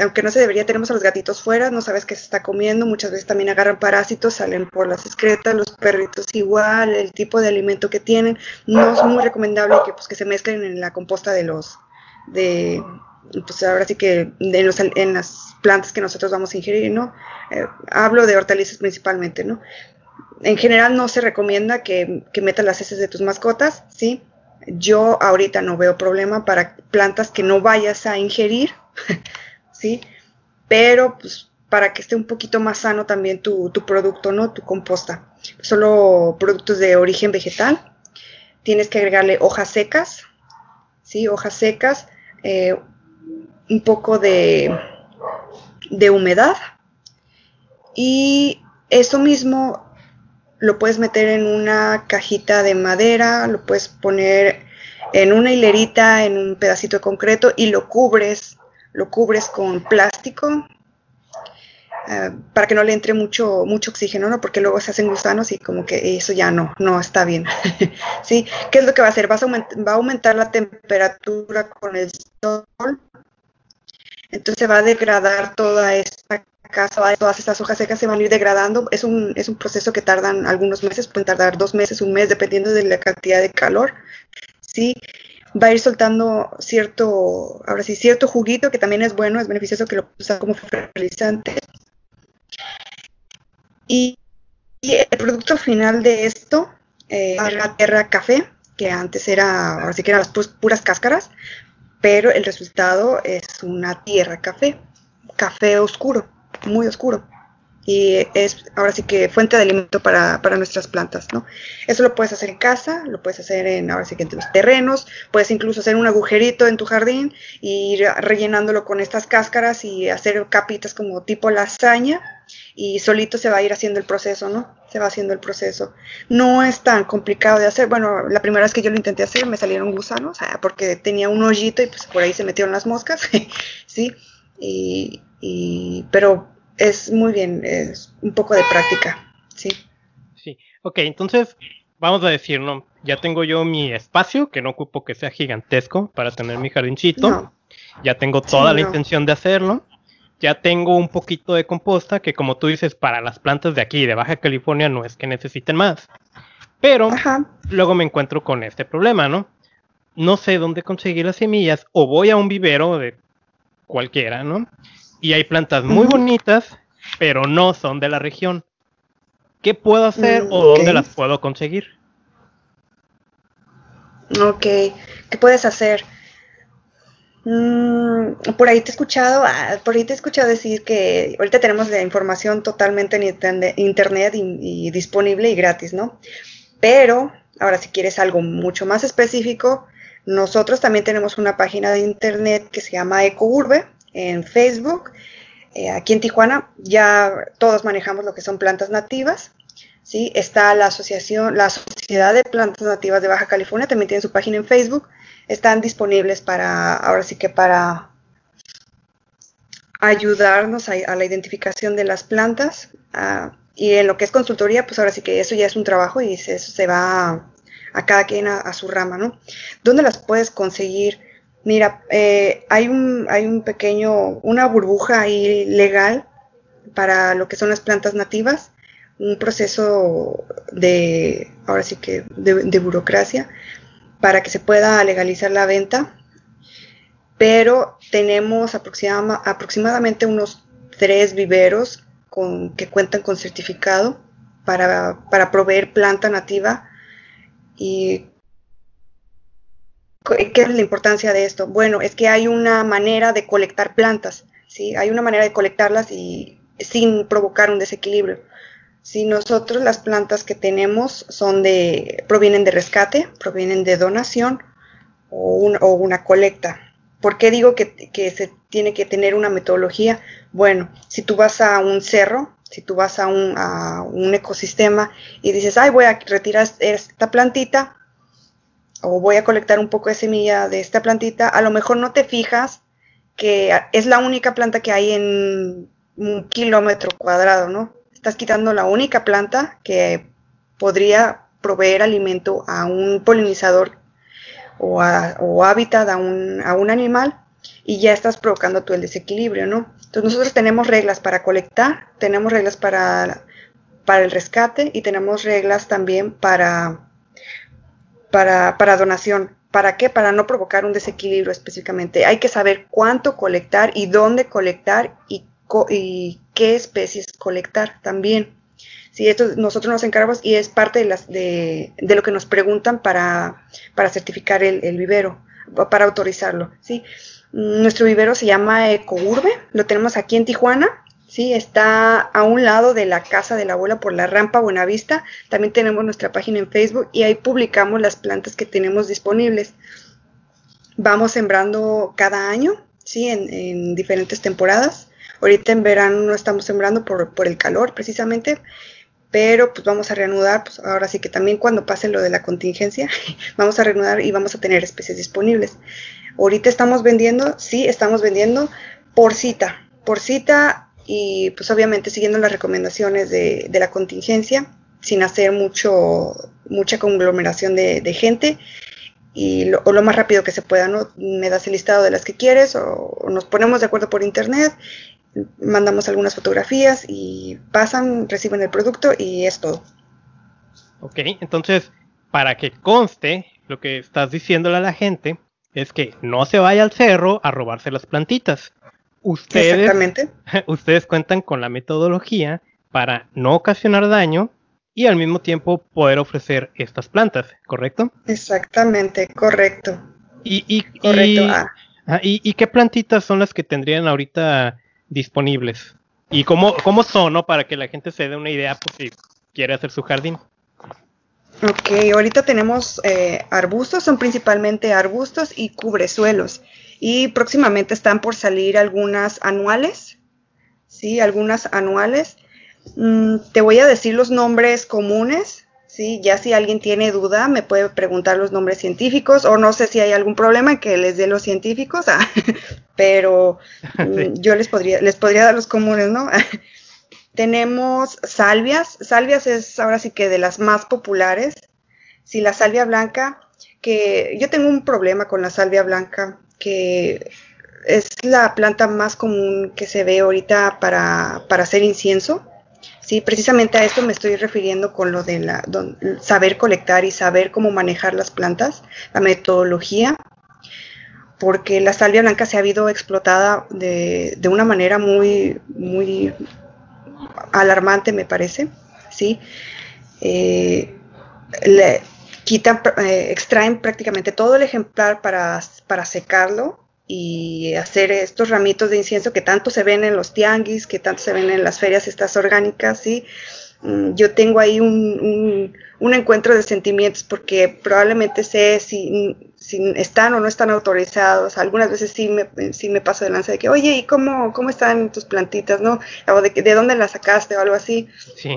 aunque no se debería, tenemos a los gatitos fuera, no sabes qué se está comiendo, muchas veces también agarran parásitos, salen por las excretas, los perritos igual, el tipo de alimento que tienen, no es muy recomendable que, pues, que se mezclen en la composta de los, de, pues ahora sí que en, las plantas que nosotros vamos a ingerir, ¿no? Eh, hablo de hortalizas principalmente, ¿no? En general no se recomienda que, que metas las heces de tus mascotas, ¿sí? Yo ahorita no veo problema para plantas que no vayas a ingerir, [laughs] ¿sí? Pero pues para que esté un poquito más sano también tu, tu producto, ¿no? Tu composta. Solo productos de origen vegetal. Tienes que agregarle hojas secas, ¿sí? Hojas secas, eh, un poco de, de humedad y eso mismo lo puedes meter en una cajita de madera, lo puedes poner en una hilerita, en un pedacito de concreto y lo cubres, lo cubres con plástico eh, para que no le entre mucho, mucho oxígeno, ¿no? Porque luego se hacen gusanos y como que eso ya no, no está bien. [laughs] ¿Sí? ¿Qué es lo que va a hacer? va a aumentar la temperatura con el sol. Entonces va a degradar toda esta casa, todas estas hojas secas se van a ir degradando. Es un, es un proceso que tardan algunos meses, pueden tardar dos meses, un mes, dependiendo de la cantidad de calor. ¿sí? Va a ir soltando cierto, ahora sí, cierto juguito que también es bueno, es beneficioso que lo usa como fertilizante. Y, el producto final de esto eh, es la tierra café, que antes era, ahora sí que eran las puras cáscaras, pero el resultado es una tierra café, café oscuro, muy oscuro y es ahora sí que fuente de alimento para, nuestras plantas, ¿no? Eso lo puedes hacer en casa, lo puedes hacer en ahora sí que en los terrenos, puedes incluso hacer un agujerito en tu jardín y ir rellenándolo con estas cáscaras y hacer capitas como tipo lasaña y solito se va a ir haciendo el proceso, ¿no? Se va haciendo el proceso. No es tan complicado de hacer. Bueno, la primera vez que yo lo intenté hacer me salieron gusanos, porque tenía un hoyito y pues por ahí se metieron las moscas, [laughs] ¿sí? Y, y, pero es muy bien, es un poco de práctica, sí. Sí, ok, entonces vamos a decir, ¿no? Ya tengo yo mi espacio, que no ocupo que sea gigantesco para tener mi jardincito. Ya tengo toda la intención de hacerlo. Ya tengo un poquito de composta, que como tú dices, para las plantas de aquí, de Baja California, no es que necesiten más. Pero luego me encuentro con este problema, ¿no? No sé dónde conseguir las semillas o voy a un vivero de cualquiera, ¿no? y hay plantas muy bonitas, pero no son de la región. ¿Qué puedo hacer o dónde las puedo conseguir? Ok, ¿qué puedes hacer? Mm, por ahí te he escuchado, ah, por ahí te he escuchado decir que ahorita tenemos la información totalmente en internet y, disponible y gratis, ¿no? Pero ahora si quieres algo mucho más específico, nosotros también tenemos una página de internet que se llama EcoUrbe, en Facebook. Eh, aquí en Tijuana ya todos manejamos lo que son plantas nativas. ¿sí? Está la asociación, la Sociedad de Plantas Nativas de Baja California, también tiene su página en Facebook. Están disponibles para, ahora sí que para ayudarnos a, la identificación de las plantas. Ah, y en lo que es consultoría, pues ahora sí que eso ya es un trabajo y eso se va a, cada quien a, a, su rama, ¿no? ¿Dónde las puedes conseguir? Mira, eh, hay, un, hay un pequeño, una burbuja ahí legal para lo que son las plantas nativas, un proceso de, ahora sí que, de, burocracia, para que se pueda legalizar la venta, pero tenemos aproximadamente unos tres viveros con, que cuentan con certificado para, para proveer planta nativa y ¿Qué es la importancia de esto? Bueno, es que hay una manera de colectar plantas, ¿sí? Hay una manera de colectarlas y sin provocar un desequilibrio. Si nosotros las plantas que tenemos son de, provienen de rescate, provienen de donación o, una colecta. ¿Por qué digo que, se tiene que tener una metodología? Bueno, si tú vas a un cerro, si tú vas a un, a un ecosistema y dices, ay, voy a retirar esta plantita, o voy a colectar un poco de semilla de esta plantita, a lo mejor no te fijas que es la única planta que hay en un kilómetro cuadrado, ¿no? Estás quitando la única planta que podría proveer alimento a un polinizador o, hábitat a un, a un animal y ya estás provocando tú el desequilibrio, ¿no? Entonces nosotros tenemos reglas para colectar, tenemos reglas para, para el rescate y tenemos reglas también para para, para donación. ¿Para qué? Para no provocar un desequilibrio específicamente. Hay que saber cuánto colectar y dónde colectar y, y qué especies colectar también. Sí, esto nosotros nos encargamos y es parte de, lo que nos preguntan para, para certificar el, el, vivero, para autorizarlo. ¿sí? Nuestro vivero se llama Ecourbe, lo tenemos aquí en Tijuana ¿sí? Está a un lado de la casa de la abuela por la rampa Buenavista. También tenemos nuestra página en Facebook y ahí publicamos las plantas que tenemos disponibles. Vamos sembrando cada año, ¿sí? En, diferentes temporadas. Ahorita en verano no estamos sembrando por, el calor precisamente, pero pues vamos a reanudar, pues ahora sí que también cuando pase lo de la contingencia, [laughs] vamos a reanudar y vamos a tener especies disponibles. Ahorita estamos vendiendo, sí, estamos vendiendo por cita, por cita y pues obviamente siguiendo las recomendaciones de, la contingencia, sin hacer mucho, mucha conglomeración de, gente y lo, o lo más rápido que se pueda, ¿no? Me das el listado de las que quieres o, nos ponemos de acuerdo por internet, mandamos algunas fotografías y pasan, reciben el producto y es todo. Ok, entonces, para que conste lo que estás diciéndole a la gente, es que no se vaya al cerro a robarse las plantitas. Ustedes, [laughs] ustedes cuentan con la metodología para no ocasionar daño y al mismo tiempo poder ofrecer estas plantas, ¿correcto? Exactamente, correcto. Y, y, correcto. Ah. Ah, y, qué plantitas son las que tendrían ahorita disponibles? ¿Y cómo, cómo son, no? Para que la gente se dé una idea, pues si quiere hacer su jardín. Ok, ahorita tenemos eh, arbustos, son principalmente arbustos y cubresuelos. Y próximamente están por salir algunas anuales, ¿sí? Algunas anuales. Mm, te voy a decir los nombres comunes, ¿sí? Ya si alguien tiene duda, me puede preguntar los nombres científicos o no sé si hay algún problema que les dé los científicos, ah, [laughs] pero [laughs] mm, yo les podría, les podría dar los comunes, ¿no? [laughs] Tenemos salvias. Salvias es ahora sí que de las más populares. Sí, la salvia blanca, que yo tengo un problema con la salvia blanca, que es la planta más común que se ve ahorita para, hacer incienso. Sí, precisamente a esto me estoy refiriendo con lo de la, saber colectar y saber cómo manejar las plantas, la metodología, porque la salvia blanca se ha habido explotada de, de una manera muy, muy alarmante, me parece, ¿sí? Eh, le quitan, eh, extraen prácticamente todo el ejemplar para, para secarlo y hacer estos ramitos de incienso que tanto se ven en los tianguis, que tanto se ven en las ferias estas orgánicas, ¿sí? Mm, yo tengo ahí un, un, encuentro de sentimientos porque probablemente sé si, si, están o no están autorizados. Algunas veces sí me, sí me paso de lanza de que, oye, ¿y cómo, cómo están tus plantitas, no? O de, de dónde las sacaste o algo así. Sí.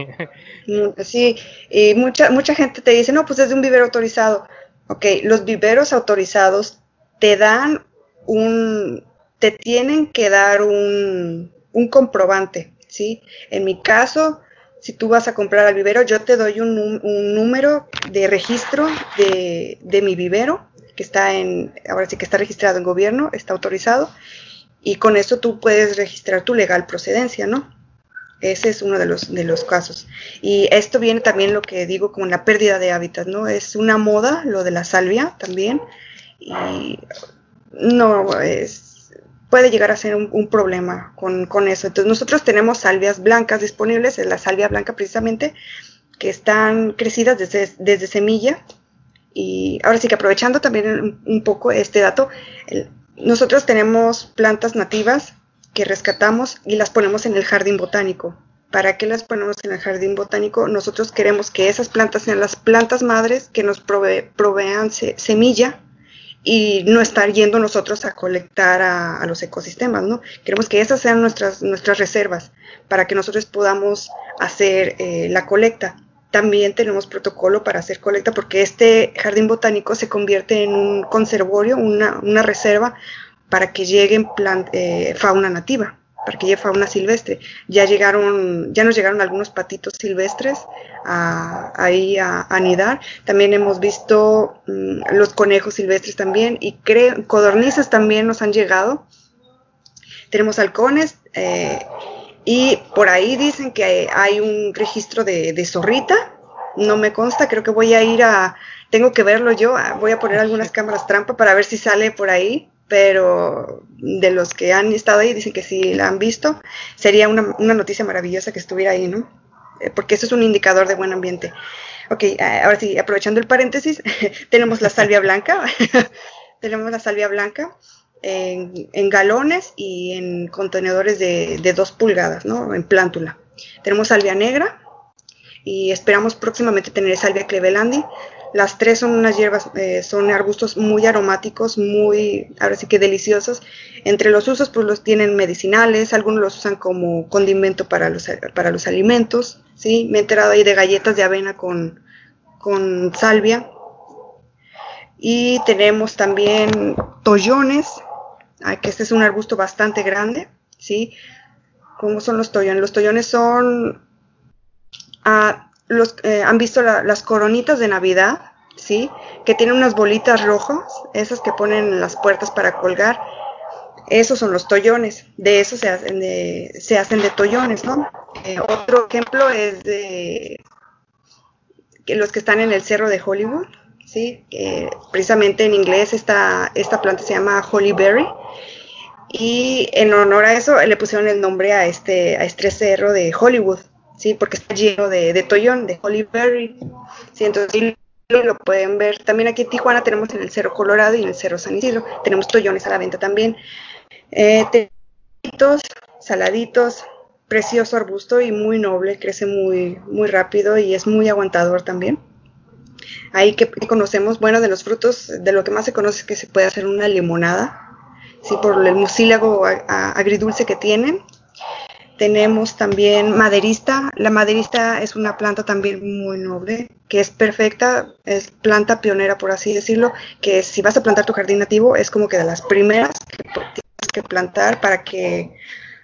Mm, sí, y mucha, mucha gente te dice, no, pues es de un vivero autorizado. Ok, los viveros autorizados te dan un, te tienen que dar un, un comprobante, ¿sí? En mi caso, si tú vas a comprar al vivero, yo te doy un, número de registro de, mi vivero, que está en, ahora sí que está registrado en gobierno, está autorizado, y con eso tú puedes registrar tu legal procedencia, ¿no? Ese es uno de los, de los casos. Y esto viene también lo que digo con la pérdida de hábitat, ¿no? Es una moda lo de la salvia también. Y no, es, puede llegar a ser un, problema con, eso. Entonces nosotros tenemos salvias blancas disponibles, es la salvia blanca precisamente, que están crecidas desde, semilla. Y ahora sí que aprovechando también un, poco este dato, nosotros tenemos plantas nativas que rescatamos y las ponemos en el jardín botánico. ¿Para qué las ponemos en el jardín botánico? Nosotros queremos que esas plantas sean las plantas madres que nos provean semilla y no estar yendo nosotros a colectar a, los ecosistemas, ¿no? Queremos que esas sean nuestras, nuestras reservas para que nosotros podamos hacer eh, la colecta. También tenemos protocolo para hacer colecta porque este jardín botánico se convierte en un conservorio, una, una reserva para que lleguen eh, fauna nativa para que lleve fauna silvestre. Ya llegaron, ya nos llegaron algunos patitos silvestres ahí a, anidar. También hemos visto mm, los conejos silvestres también y codornices también nos han llegado. Tenemos halcones eh, y por ahí dicen que hay, un registro de, de zorrita. No me consta, creo que voy a ir a, tengo que verlo yo, voy a poner algunas [laughs] cámaras trampa para ver si sale por ahí pero de los que han estado ahí dicen que sí la han visto. Sería una, noticia maravillosa que estuviera ahí, ¿no? Eh, porque eso es un indicador de buen ambiente. Ok, eh, ahora sí, aprovechando el paréntesis, [laughs] tenemos la salvia blanca. [laughs] tenemos la salvia blanca en, galones y en contenedores de, de dos pulgadas, ¿no? En plántula. Tenemos salvia negra y esperamos próximamente tener salvia clevelandi. Las tres son unas hierbas, eh, son arbustos muy aromáticos, muy, ahora sí que deliciosos. Entre los usos, pues los tienen medicinales, algunos los usan como condimento para los, para los alimentos. ¿sí? Me he enterado ahí de galletas de avena con, con salvia. Y tenemos también tollones, que este es un arbusto bastante grande, ¿sí? ¿Cómo son los tollones? Los tollones son, ah, los, eh, han visto las coronitas de Navidad, ¿sí? Que tienen unas bolitas rojas, esas que ponen en las puertas para colgar. Esos son los tollones, de esos se hacen de, se hacen de tollones, ¿no? Eh, otro ejemplo es de que los que están en el cerro de Hollywood, ¿sí? precisamente en inglés esta, esta planta se llama Hollyberry y en honor a eso le pusieron el nombre a este, a este cerro de Hollywood, ¿sí? Porque está lleno de, de tollón, de Hollyberry, ¿sí? Entonces lo pueden ver. También aquí en Tijuana tenemos en el Cerro Colorado y en el Cerro San Isidro, tenemos tollones a la venta también. Eh, saladitos, precioso arbusto y muy noble, crece muy, muy rápido y es muy aguantador también. Ahí que conocemos, bueno, de los frutos, de lo que más se conoce es que se puede hacer una limonada, sí, por el mucílago agridulce que tienen. Tenemos también maderista. La maderista es una planta también muy noble, que es perfecta, es planta pionera, por así decirlo, que si vas a plantar tu jardín nativo es como que de las primeras que tienes que plantar para que,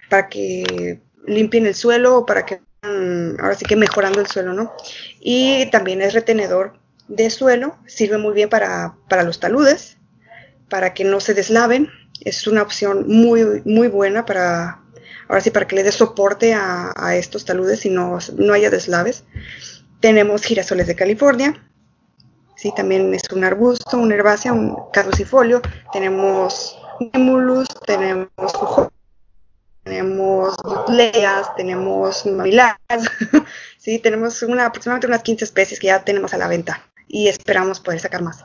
para que limpien el suelo o para que ahora sí que mejorando el suelo, ¿no? Y también es retenedor de suelo, sirve muy bien para, para los taludes, para que no se deslaven. Es una opción muy, muy buena para, ahora sí, para que le dé soporte a, estos taludes y no, no haya deslaves. Tenemos girasoles de California, sí, también es un arbusto, una herbácea, un caducifolio. Tenemos Nemulus, tenemos tenemos leas, tenemos mamilas, [laughs] sí, tenemos una, aproximadamente unas 15 especies que ya tenemos a la venta y esperamos poder sacar más.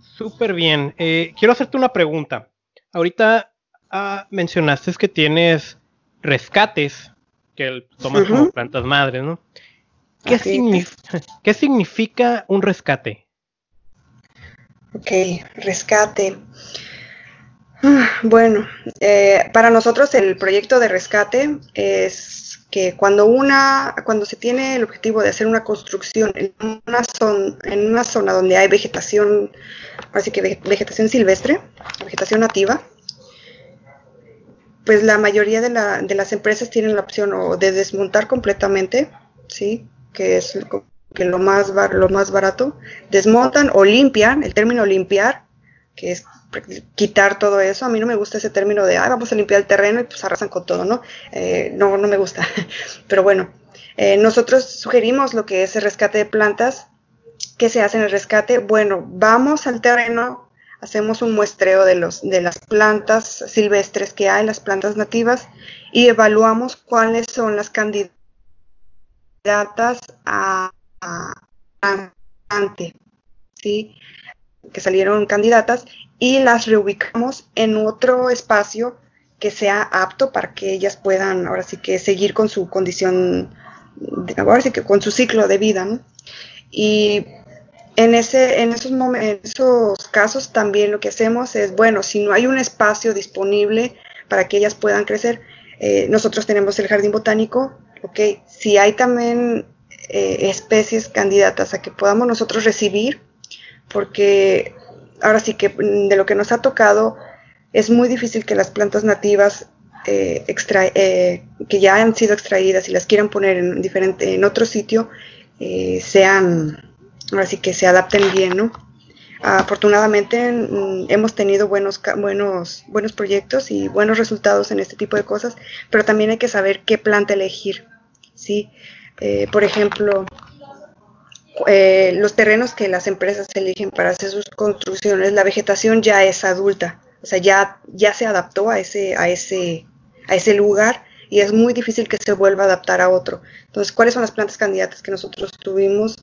Súper bien. Eh, quiero hacerte una pregunta. Ahorita ah, mencionaste que tienes rescates que tomas como plantas madres, ¿no? ¿Qué, [laughs] ¿Qué significa un rescate? Ok, rescate. Bueno, eh, para nosotros el proyecto de rescate es que cuando una, cuando se tiene el objetivo de hacer una construcción en una zona, en una zona donde hay vegetación, así que vegetación silvestre, vegetación nativa, pues la mayoría de, la, de las empresas tienen la opción o de desmontar completamente, sí, que es que lo más lo más barato, desmontan o limpian, el término limpiar, que es quitar todo eso. A mí no me gusta ese término de, ah, vamos a limpiar el terreno y pues arrasan con todo, ¿no? Eh, no, no me gusta. [laughs] Pero bueno, eh, nosotros sugerimos lo que es el rescate de plantas. ¿Qué se hace en el rescate? Bueno, vamos al terreno, hacemos un muestreo de, los, de las plantas silvestres que hay, las plantas nativas, y evaluamos cuáles son las candidatas a, a, ¿sí? que salieron candidatas y las reubicamos en otro espacio que sea apto para que ellas puedan ahora sí que seguir con su condición, ahora sí que con su ciclo de vida. Y en, ese, en, esos esos casos también lo que hacemos es, bueno, si no hay un espacio disponible para que ellas puedan crecer, eh, nosotros tenemos el jardín botánico, ok, si hay también eh, especies candidatas a que podamos nosotros recibir, porque ahora sí que mm, de lo que nos ha tocado, es muy difícil que las plantas nativas eh, eh, que ya han sido extraídas y las quieran poner en, diferente, en otro sitio, eh, sean, ahora sí que se adapten bien, ¿no? Afortunadamente mm, hemos tenido buenos, buenos, buenos proyectos y buenos resultados en este tipo de cosas, pero también hay que saber qué planta elegir, ¿sí? por ejemplo, eh, los terrenos que las empresas eligen para hacer sus construcciones, la vegetación ya es adulta, o sea, ya, ya se adaptó a ese, a, ese, a ese lugar y es muy difícil que se vuelva a adaptar a otro. Entonces, ¿cuáles son las plantas candidatas que nosotros tuvimos?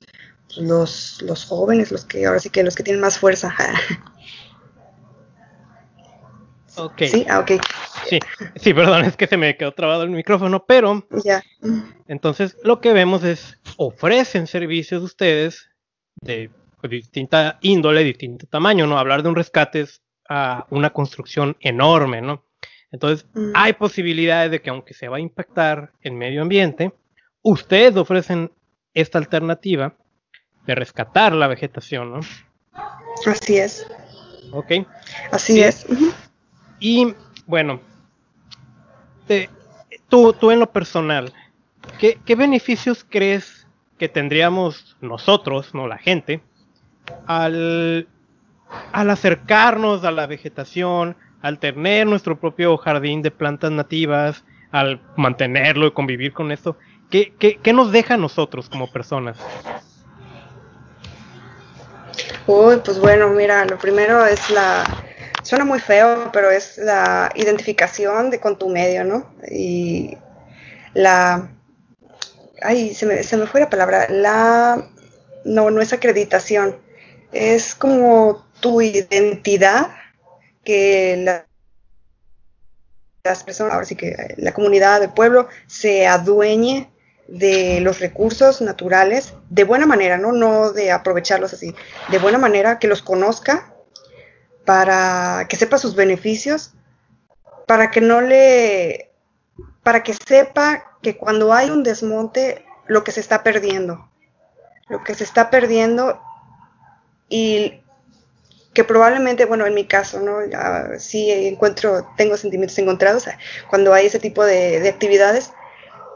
Los, los jóvenes, los que ahora sí que los que tienen más fuerza. [laughs] Ok. Sí, ah, ok. Sí, sí, perdón, es que se me quedó trabado el micrófono, pero. Ya. Entonces, lo que vemos es, ofrecen servicios ustedes de distinta índole, distinto tamaño, ¿no? Hablar de un rescate es a una construcción enorme, ¿no? Entonces, mm. hay posibilidades de que aunque se va a impactar el medio ambiente, ustedes ofrecen esta alternativa de rescatar la vegetación, ¿no? Así es. Ok. Así es. Y bueno, tú, tú en lo personal, ¿qué, beneficios crees que tendríamos nosotros, no la gente, al, al acercarnos a la vegetación, al tener nuestro propio jardín de plantas nativas, al mantenerlo y convivir con esto? ¿Qué, qué nos deja a nosotros como personas? Uy, pues bueno, mira, lo primero es la, suena muy feo, pero es la identificación de con tu medio, ¿no? Y la, ay, se me, se me fue la palabra, la, no, no es acreditación, es como tu identidad que la, las personas, ahora sí que la comunidad del pueblo se adueñe de los recursos naturales de buena manera, ¿no? No de aprovecharlos así, de buena manera, que los conozca para que sepa sus beneficios, para que no le, para que sepa que cuando hay un desmonte, lo que se está perdiendo, lo que se está perdiendo y que probablemente, bueno, en mi caso, ¿no? sí encuentro, tengo sentimientos encontrados cuando hay ese tipo de actividades,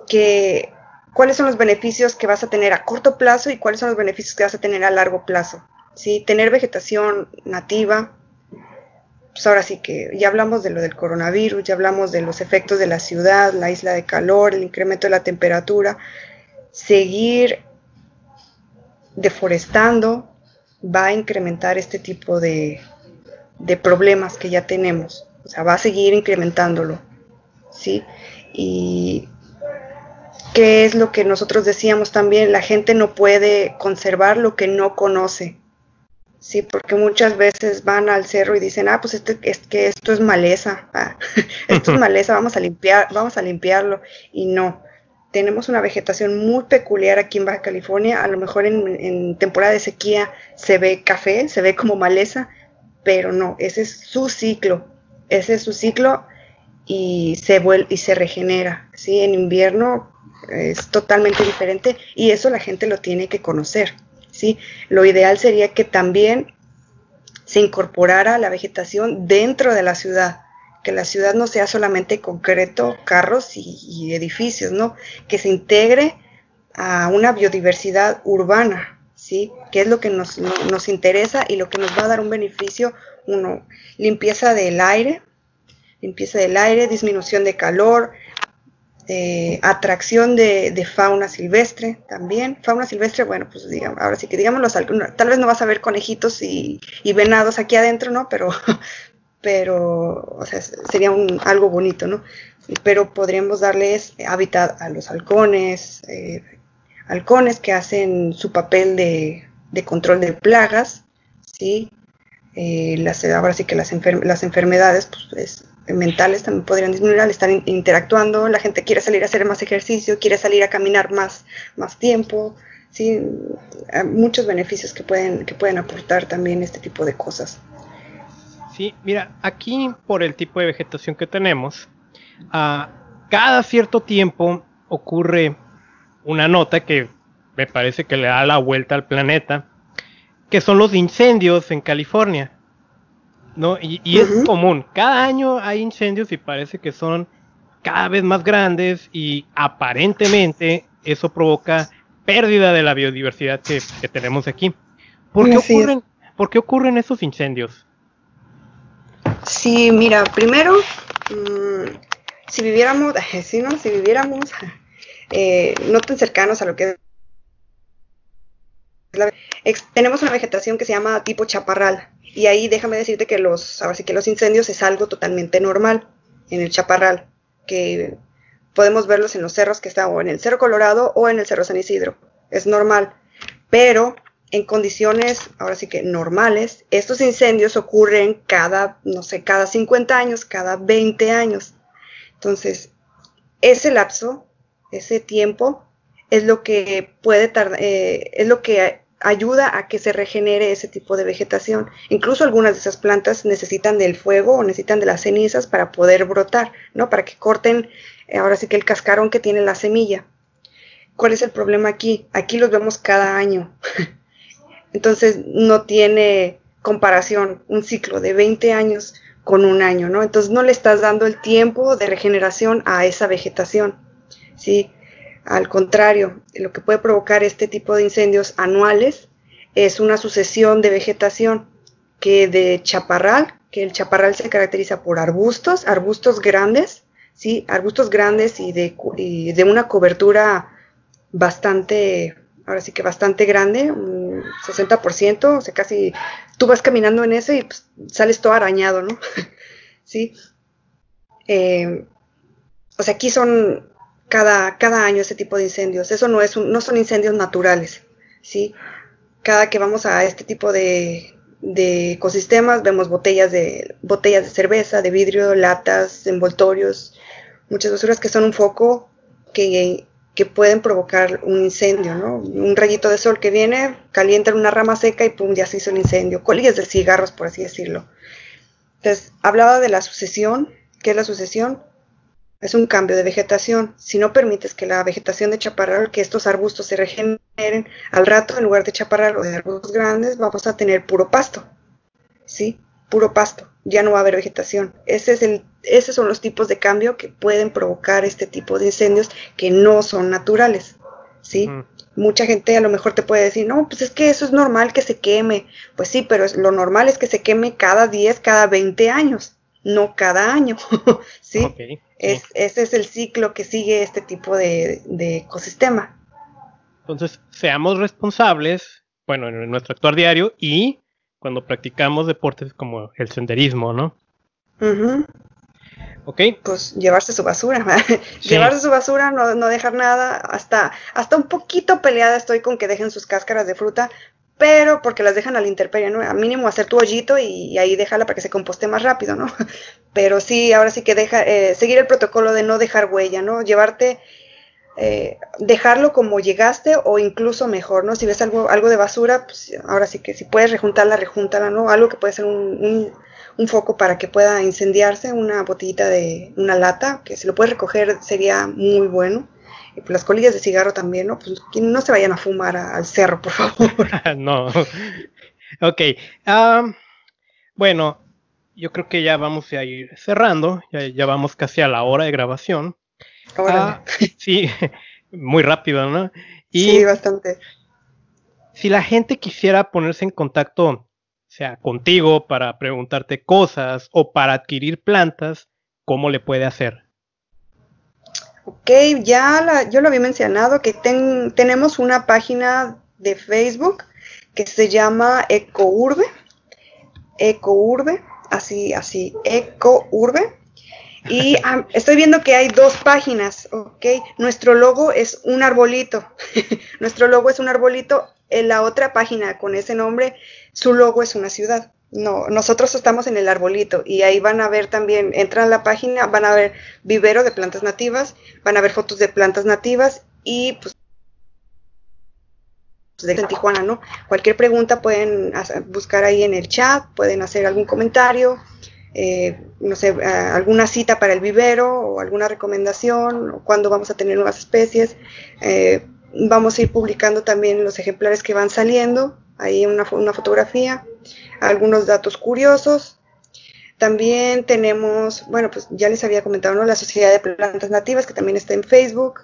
que cuáles son los beneficios que vas a tener a corto plazo y cuáles son los beneficios que vas a tener a largo plazo. ¿sí? Tener vegetación nativa, pues ahora sí que ya hablamos de lo del coronavirus, ya hablamos de los efectos de la ciudad, la isla de calor, el incremento de la temperatura. Seguir deforestando va a incrementar este tipo de, de problemas que ya tenemos. O sea, va a seguir incrementándolo. ¿sí? Y que es lo que nosotros decíamos también, la gente no puede conservar lo que no conoce. Sí, porque muchas veces van al cerro y dicen, ah, pues este, es que esto es maleza, ah, [laughs] esto es maleza, vamos a limpiar, vamos a limpiarlo. Y no, tenemos una vegetación muy peculiar aquí en Baja California. A lo mejor en, en temporada de sequía se ve café, se ve como maleza, pero no, ese es su ciclo. Ese es su ciclo y se vuelve y se regenera. ¿sí? En invierno es totalmente diferente y eso la gente lo tiene que conocer. ¿sí? Lo ideal sería que también se incorporara la vegetación dentro de la ciudad, que la ciudad no sea solamente concreto, carros y, edificios, ¿no? que se integre a una biodiversidad urbana, ¿sí? que es lo que nos, nos interesa y lo que nos va a dar un beneficio, uno, limpieza del aire, limpieza del aire, disminución de calor, eh, atracción de, fauna silvestre también. Fauna silvestre, bueno, pues digamos, ahora sí que digamos, los, tal vez no vas a ver conejitos y, venados aquí adentro, ¿no? Pero, [laughs] pero, o sea, sería un, algo bonito, ¿no? Pero podríamos darles hábitat a los halcones, eh, halcones que hacen su papel de, control de plagas, ¿sí? Eh, las, ahora sí que las, las enfermedades, pues mentales también podrían disminuir al estar interactuando, la gente quiere salir a hacer más ejercicio, quiere salir a caminar más, más tiempo, ¿sí? Hay muchos beneficios que pueden, que pueden aportar también este tipo de cosas. Sí, mira, aquí por el tipo de vegetación que tenemos, a cada cierto tiempo ocurre una nota que me parece que le da la vuelta al planeta, que son los incendios en California. ¿No? Y, es común, cada año hay incendios y parece que son cada vez más grandes y aparentemente eso provoca pérdida de la biodiversidad que, tenemos aquí. ¿Por qué, ocurren, ¿Por qué ocurren esos incendios? Sí, mira, primero, mm, si viviéramos, [laughs] si no, si viviéramos [laughs] eh, no tan cercanos a lo que es tenemos una vegetación que se llama tipo chaparral. Y ahí déjame decirte que los, ahora sí que los incendios es algo totalmente normal en el chaparral, que podemos verlos en los cerros que están o en el Cerro Colorado o en el Cerro San Isidro. Es normal. Pero en condiciones, ahora sí que normales, estos incendios ocurren cada, no sé, cada 50 años, cada 20 años. Entonces, ese lapso, ese tiempo, es lo que puede tardar, eh, es lo que ayuda a que se regenere ese tipo de vegetación. Incluso algunas de esas plantas necesitan del fuego o necesitan de las cenizas para poder brotar, ¿no? Para que corten, eh, ahora sí que el cascarón que tiene la semilla. ¿Cuál es el problema aquí? Aquí los vemos cada año. [laughs] Entonces no tiene comparación un ciclo de 20 años con un año, ¿no? Entonces no le estás dando el tiempo de regeneración a esa vegetación, ¿sí? Al contrario, lo que puede provocar este tipo de incendios anuales es una sucesión de vegetación que de chaparral, que el chaparral se caracteriza por arbustos, arbustos grandes, ¿sí? Arbustos grandes y de, y de una cobertura bastante, ahora sí que bastante grande, un 60%, o sea, casi tú vas caminando en ese y pues, sales todo arañado, ¿no? [laughs] sí. Eh, o sea, aquí son cada, cada año ese tipo de incendios. Eso no, es no son incendios naturales, ¿sí? Cada que vamos a este tipo de, de ecosistemas vemos botellas de, botellas de cerveza, de vidrio, latas, envoltorios, muchas basuras que son un foco que que pueden provocar un incendio, ¿no? Un rayito de sol que viene, calienta una rama seca y pum, ya se hizo el incendio. Colillas de cigarros, por así decirlo. Entonces, hablaba de la sucesión. ¿Qué es la sucesión? Es un cambio de vegetación. Si no permites que la vegetación de chaparral, que estos arbustos se regeneren, al rato, en lugar de chaparral o de arbustos grandes, vamos a tener puro pasto. ¿Sí? Puro pasto. Ya no va a haber vegetación. Ese es el esos son los tipos de cambio que pueden provocar este tipo de incendios que no son naturales, ¿sí? Mucha gente a lo mejor te puede decir, no, pues es que eso es normal que se queme. Pues sí, pero lo normal es que se queme cada 10, cada 20 años, no cada año, [laughs] ¿sí? Ese es el ciclo que sigue este tipo de, de ecosistema. Entonces, seamos responsables, bueno, en nuestro actuar diario y cuando practicamos deportes como el senderismo, ¿no? ¿Ok? Pues llevarse su basura, [laughs] llevarse su basura, no, no, dejar nada, hasta, hasta un poquito peleada estoy con que dejen sus cáscaras de fruta, pero porque las dejan a la intemperie, ¿no? A mínimo hacer tu hoyito y, ahí déjala para que se composte más rápido, ¿no? [laughs] Pero sí, ahora sí que deja, eh, seguir el protocolo de no dejar huella, ¿no? Llevarte, eh, dejarlo como llegaste o incluso mejor, ¿no? Si ves algo, algo de basura, pues ahora sí que si puedes rejuntarla, rejúntala, ¿no? Algo que puede ser un un foco para que pueda incendiarse, una botellita de una lata, que si lo puedes recoger sería muy bueno. Las colillas de cigarro también, ¿no? Pues que no se vayan a fumar al cerro, por favor. [laughs] no. Ok. bueno, yo creo que ya vamos a ir cerrando. Ya, vamos casi a la hora de grabación. Ah, sí, [laughs] muy rápido, ¿no? sí, bastante. Si la gente quisiera ponerse en contacto sea contigo para preguntarte cosas o para adquirir plantas, ¿cómo le puede hacer? Ok, ya yo lo había mencionado que tenemos una página de Facebook que se llama EcoUrbe. EcoUrbe, así, así, EcoUrbe. Y ah, estoy viendo que hay dos páginas, ¿ok? Nuestro logo es un arbolito. [laughs] Nuestro logo es un arbolito. En la otra página con ese nombre su logo es una ciudad. No, nosotros estamos en el arbolito y ahí van a ver también, entran a la página, van a ver vivero de plantas nativas, van a ver fotos de plantas nativas y pues de Tijuana, ¿no? Cualquier pregunta pueden buscar ahí en el chat, pueden hacer algún comentario, eh, no sé, alguna cita para el vivero o alguna recomendación, o cuándo vamos a tener nuevas especies. Eh, vamos a ir publicando también los ejemplares que van saliendo ahí una fotografía, algunos datos curiosos. También tenemos, bueno, pues ya les había comentado, ¿no? La Sociedad de Plantas Nativas, que también está en Facebook.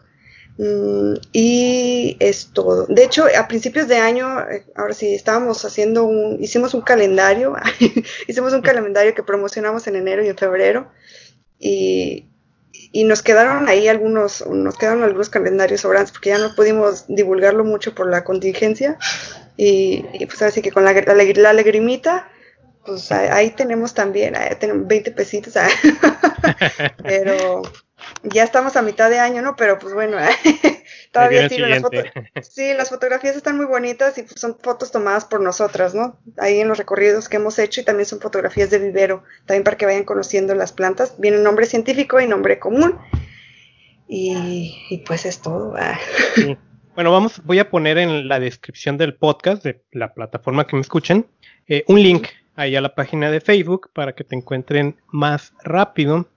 Mm, y es todo. De hecho, a principios de año, eh, ahora sí, estábamos haciendo un, hicimos un calendario, [laughs] hicimos un calendario que promocionamos en enero y en febrero. Y, y nos quedaron ahí algunos, nos quedaron algunos calendarios sobrantes porque ya no pudimos divulgarlo mucho por la contingencia. Y, pues así que con la, la, lagrimita, pues ahí, tenemos también, tenemos 20 pesitos. Ah. [laughs] Pero ya estamos a mitad de año, ¿no? Pero pues bueno, [laughs] todavía sí las, sí, las fotografías están muy bonitas y pues, son fotos tomadas por nosotras, ¿no? Ahí en los recorridos que hemos hecho y también son fotografías de vivero, también para que vayan conociendo las plantas. Viene nombre científico y nombre común. Y, pues es todo. Ah. [laughs] Bueno, vamos, voy a poner en la descripción del podcast, de la plataforma que me escuchen, eh, un link ahí a la página de Facebook para que te encuentren más rápido.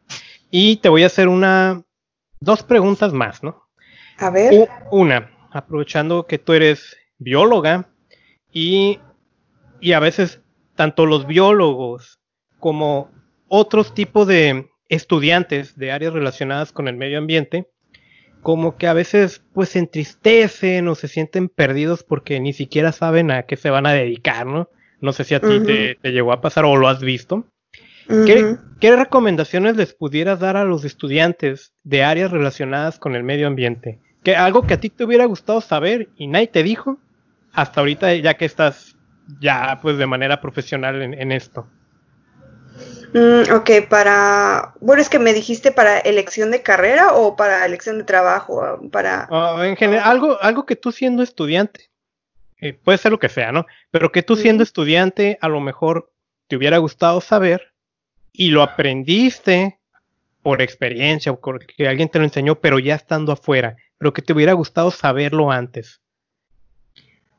Y te voy a hacer una, dos preguntas más, ¿no? A ver. Una, aprovechando que tú eres bióloga y, y a veces tanto los biólogos como otros tipos de estudiantes de áreas relacionadas con el medio ambiente, como que a veces pues se entristecen o se sienten perdidos porque ni siquiera saben a qué se van a dedicar, ¿no? No sé si a ti te, llegó a pasar o lo has visto. ¿Qué, ¿Qué, recomendaciones les pudieras dar a los estudiantes de áreas relacionadas con el medio ambiente? que algo que a ti te hubiera gustado saber y nadie te dijo hasta ahorita ya que estás ya pues de manera profesional en, esto. Mm, ok, para... Bueno, es que me dijiste para elección de carrera o para elección de trabajo, para... Ah, en general, algo, algo que tú siendo estudiante, eh, puede ser lo que sea, ¿no? Pero que tú siendo estudiante a lo mejor te hubiera gustado saber y lo aprendiste por experiencia o porque alguien te lo enseñó, pero ya estando afuera pero que te hubiera gustado saberlo antes.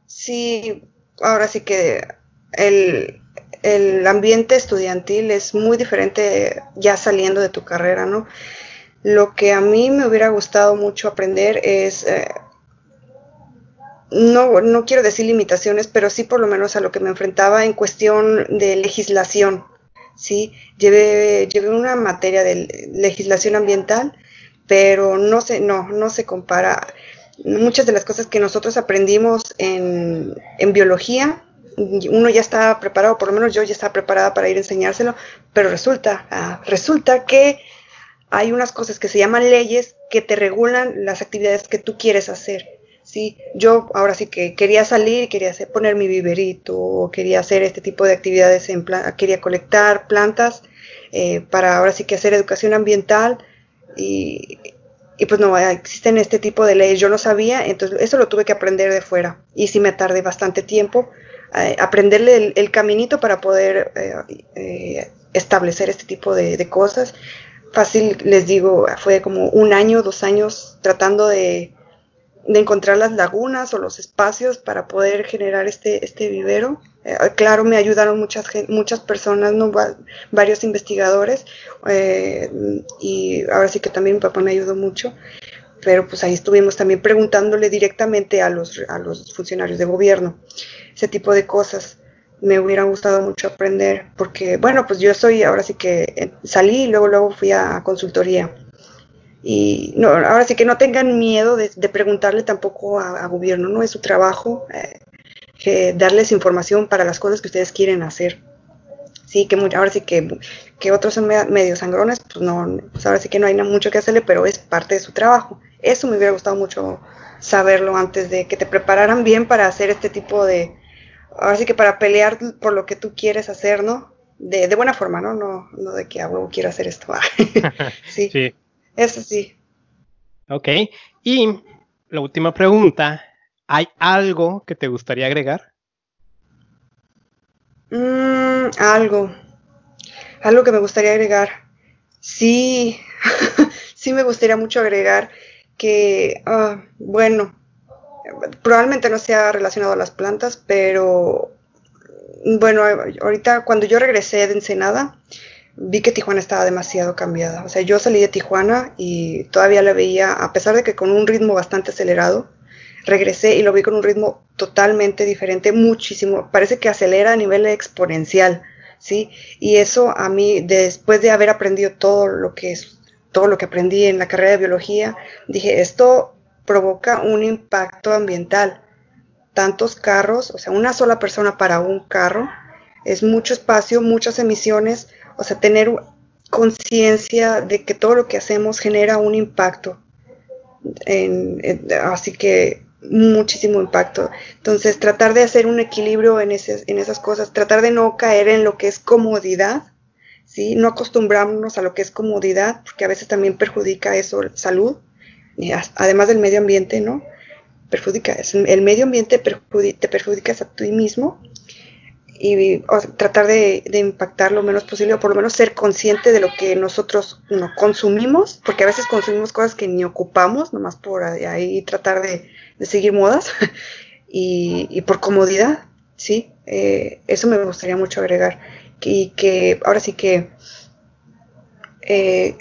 Sí, ahora sí que el, el ambiente estudiantil es muy diferente ya saliendo de tu carrera, ¿no? Lo que a mí me hubiera gustado mucho aprender es, eh, no, no quiero decir limitaciones, pero sí por lo menos a lo que me enfrentaba en cuestión de legislación. Sí, llevé, llevé una materia de legislación ambiental pero no se, no, no se compara. Muchas de las cosas que nosotros aprendimos en, en biología, uno ya está preparado, por lo menos yo ya estaba preparada para ir a enseñárselo, pero resulta, ah, resulta que hay unas cosas que se llaman leyes que te regulan las actividades que tú quieres hacer. ¿sí? Yo ahora sí que quería salir, quería hacer, poner mi viverito, quería hacer este tipo de actividades, en quería colectar plantas eh, para ahora sí que hacer educación ambiental y, pues no, existen este tipo de leyes. Yo no sabía, entonces eso lo tuve que aprender de fuera. Y sí me tardé bastante tiempo eh, aprenderle el, caminito para poder eh, eh, establecer este tipo de, cosas. Fácil, les digo, fue como un año, dos años tratando de, de encontrar las lagunas o los espacios para poder generar este, este vivero. Claro, me ayudaron muchas, muchas personas, ¿no? varios investigadores, y ahora sí que también mi papá me ayudó mucho, pero pues ahí estuvimos también preguntándole directamente a los, a los funcionarios de gobierno ese tipo de cosas. Me hubiera gustado mucho aprender, porque bueno, pues yo soy, ahora sí que eh, salí y luego, luego fui a consultoría y no, ahora sí que no tengan miedo de, preguntarle tampoco a, gobierno, no es su trabajo eh, darles información para las cosas que ustedes quieren hacer. Sí, que ahora sí que, que otros son medio sangrones, pues no, pues ahora sí que no hay mucho que hacerle, pero es parte de su trabajo. Eso me hubiera gustado mucho saberlo antes de que te prepararan bien para hacer este tipo de, ahora sí que para pelear por lo que tú quieres hacer, ¿no? De, de buena forma, ¿no? ¿no? No de que a huevo quiero hacer esto. [laughs] sí. sí. Eso sí. Ok. Y la última pregunta, ¿hay algo que te gustaría agregar? Mm, algo. Algo que me gustaría agregar. Sí, [laughs] sí me gustaría mucho agregar que, ah, bueno, probablemente no sea relacionado a las plantas, pero bueno, ahorita cuando yo regresé de Ensenada, vi que Tijuana estaba demasiado cambiada. O sea, yo salí de Tijuana y todavía la veía, a pesar de que con un ritmo bastante acelerado, regresé y lo vi con un ritmo totalmente diferente, muchísimo. Parece que acelera a nivel exponencial, ¿sí? Y eso a mí, después de haber aprendido todo lo que es, todo lo que aprendí en la carrera de biología, dije, esto provoca un impacto ambiental. Tantos carros, o sea, una sola persona para un carro, es mucho espacio, muchas emisiones, o sea, tener conciencia de que todo lo que hacemos genera un impacto. así que muchísimo impacto. Entonces, tratar de hacer un equilibrio en, en esas cosas, tratar de no caer en lo que es comodidad, ¿sí? no acostumbrarnos a lo que es comodidad, porque a veces también perjudica eso, salud, además del medio ambiente, ¿no? Perjudica, el medio ambiente te perjudicas a ti mismo y tratar de, impactar lo menos posible o por lo menos ser consciente de lo que nosotros no consumimos, porque a veces consumimos cosas que ni ocupamos, nomás por ahí tratar de, seguir modas [laughs] y, por comodidad, ¿sí? Eh, eso me gustaría mucho agregar y que ahora sí que eh,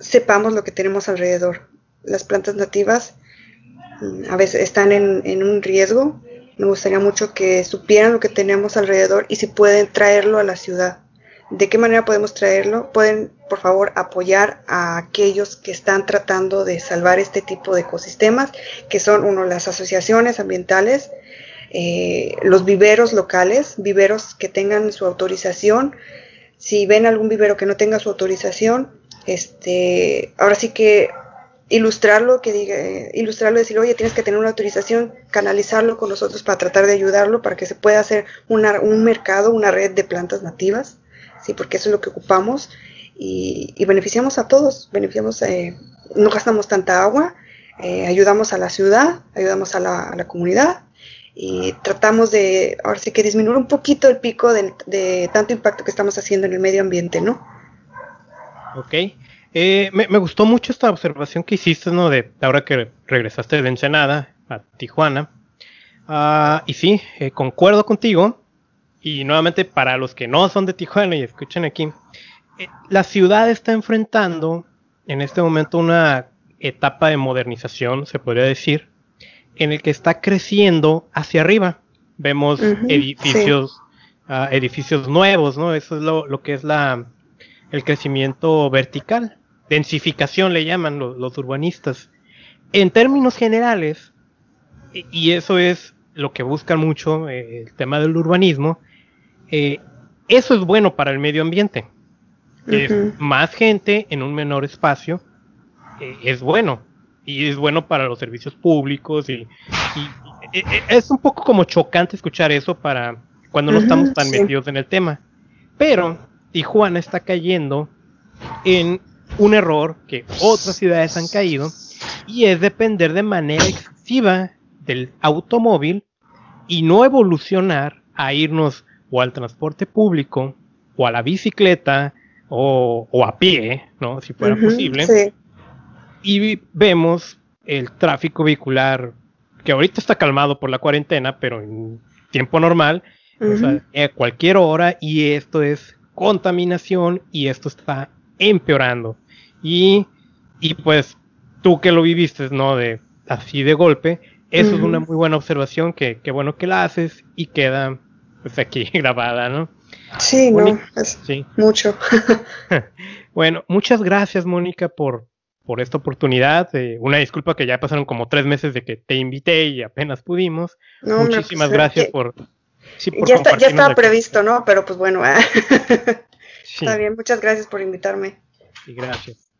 sepamos lo que tenemos alrededor. Las plantas nativas a veces están en, en un riesgo. Me gustaría mucho que supieran lo que tenemos alrededor y si pueden traerlo a la ciudad. ¿De qué manera podemos traerlo? Pueden, por favor, apoyar a aquellos que están tratando de salvar este tipo de ecosistemas, que son, uno, las asociaciones ambientales, eh, los viveros locales, viveros que tengan su autorización. Si ven algún vivero que no tenga su autorización, este, ahora sí que ilustrarlo, que diga, ilustrarlo, decir, oye, tienes que tener una autorización, canalizarlo con nosotros para tratar de ayudarlo, para que se pueda hacer un mercado, una red de plantas nativas, sí, porque eso es lo que ocupamos. Y, beneficiamos a todos, beneficiamos, eh, no gastamos tanta agua, eh, ayudamos a la ciudad, ayudamos a la, comunidad y tratamos de, ahora sí que disminuir un poquito el pico de, de tanto impacto que estamos haciendo en el medio ambiente, ¿no? Ok. Eh, me, me, gustó mucho esta observación que hiciste, ¿no? De ahora que regresaste de Ensenada a Tijuana. Uh, y sí, eh, concuerdo contigo. Y nuevamente, para los que no son de Tijuana y escuchen aquí, eh, la ciudad está enfrentando en este momento una etapa de modernización, se podría decir, en el que está creciendo hacia arriba. Vemos uh -huh, edificios, sí. uh, edificios nuevos, ¿no? Eso es lo, lo que es la, el crecimiento vertical. Densificación le llaman los, los urbanistas. En términos generales, y, y, eso es lo que buscan mucho, eh, el tema del urbanismo, eh, eso es bueno para el medio ambiente. Uh -huh. más gente en un menor espacio eh, es bueno. Y es bueno para los servicios públicos. Y, y, es un poco como chocante escuchar eso para cuando no estamos tan sí. metidos en el tema. Pero Tijuana está cayendo en un error que otras ciudades han caído y es depender de manera excesiva del automóvil y no evolucionar a irnos o al transporte público o a la bicicleta o, o a pie, ¿no? Si fuera uh -huh, posible. Sí. Y vemos el tráfico vehicular que ahorita está calmado por la cuarentena, pero en tiempo normal, uh -huh. o sea, a cualquier hora y esto es contaminación y esto está empeorando. Y, y pues tú que lo viviste, ¿no? De así de golpe, eso uh -huh. es una muy buena observación que, que, bueno que la haces y queda pues aquí [laughs] grabada, ¿no? Sí, Mónica, no, es sí. mucho. [laughs] [laughs] bueno, muchas gracias Mónica por, por esta oportunidad. Eh, una disculpa que ya pasaron como tres meses de que te invité y apenas pudimos. No, Muchísimas pues, gracias que... por Sí, ya, está, ya, estaba previsto, ¿no? Pero pues bueno, ¿eh? [laughs] sí. está bien. Muchas gracias por invitarme. Sí, gracias.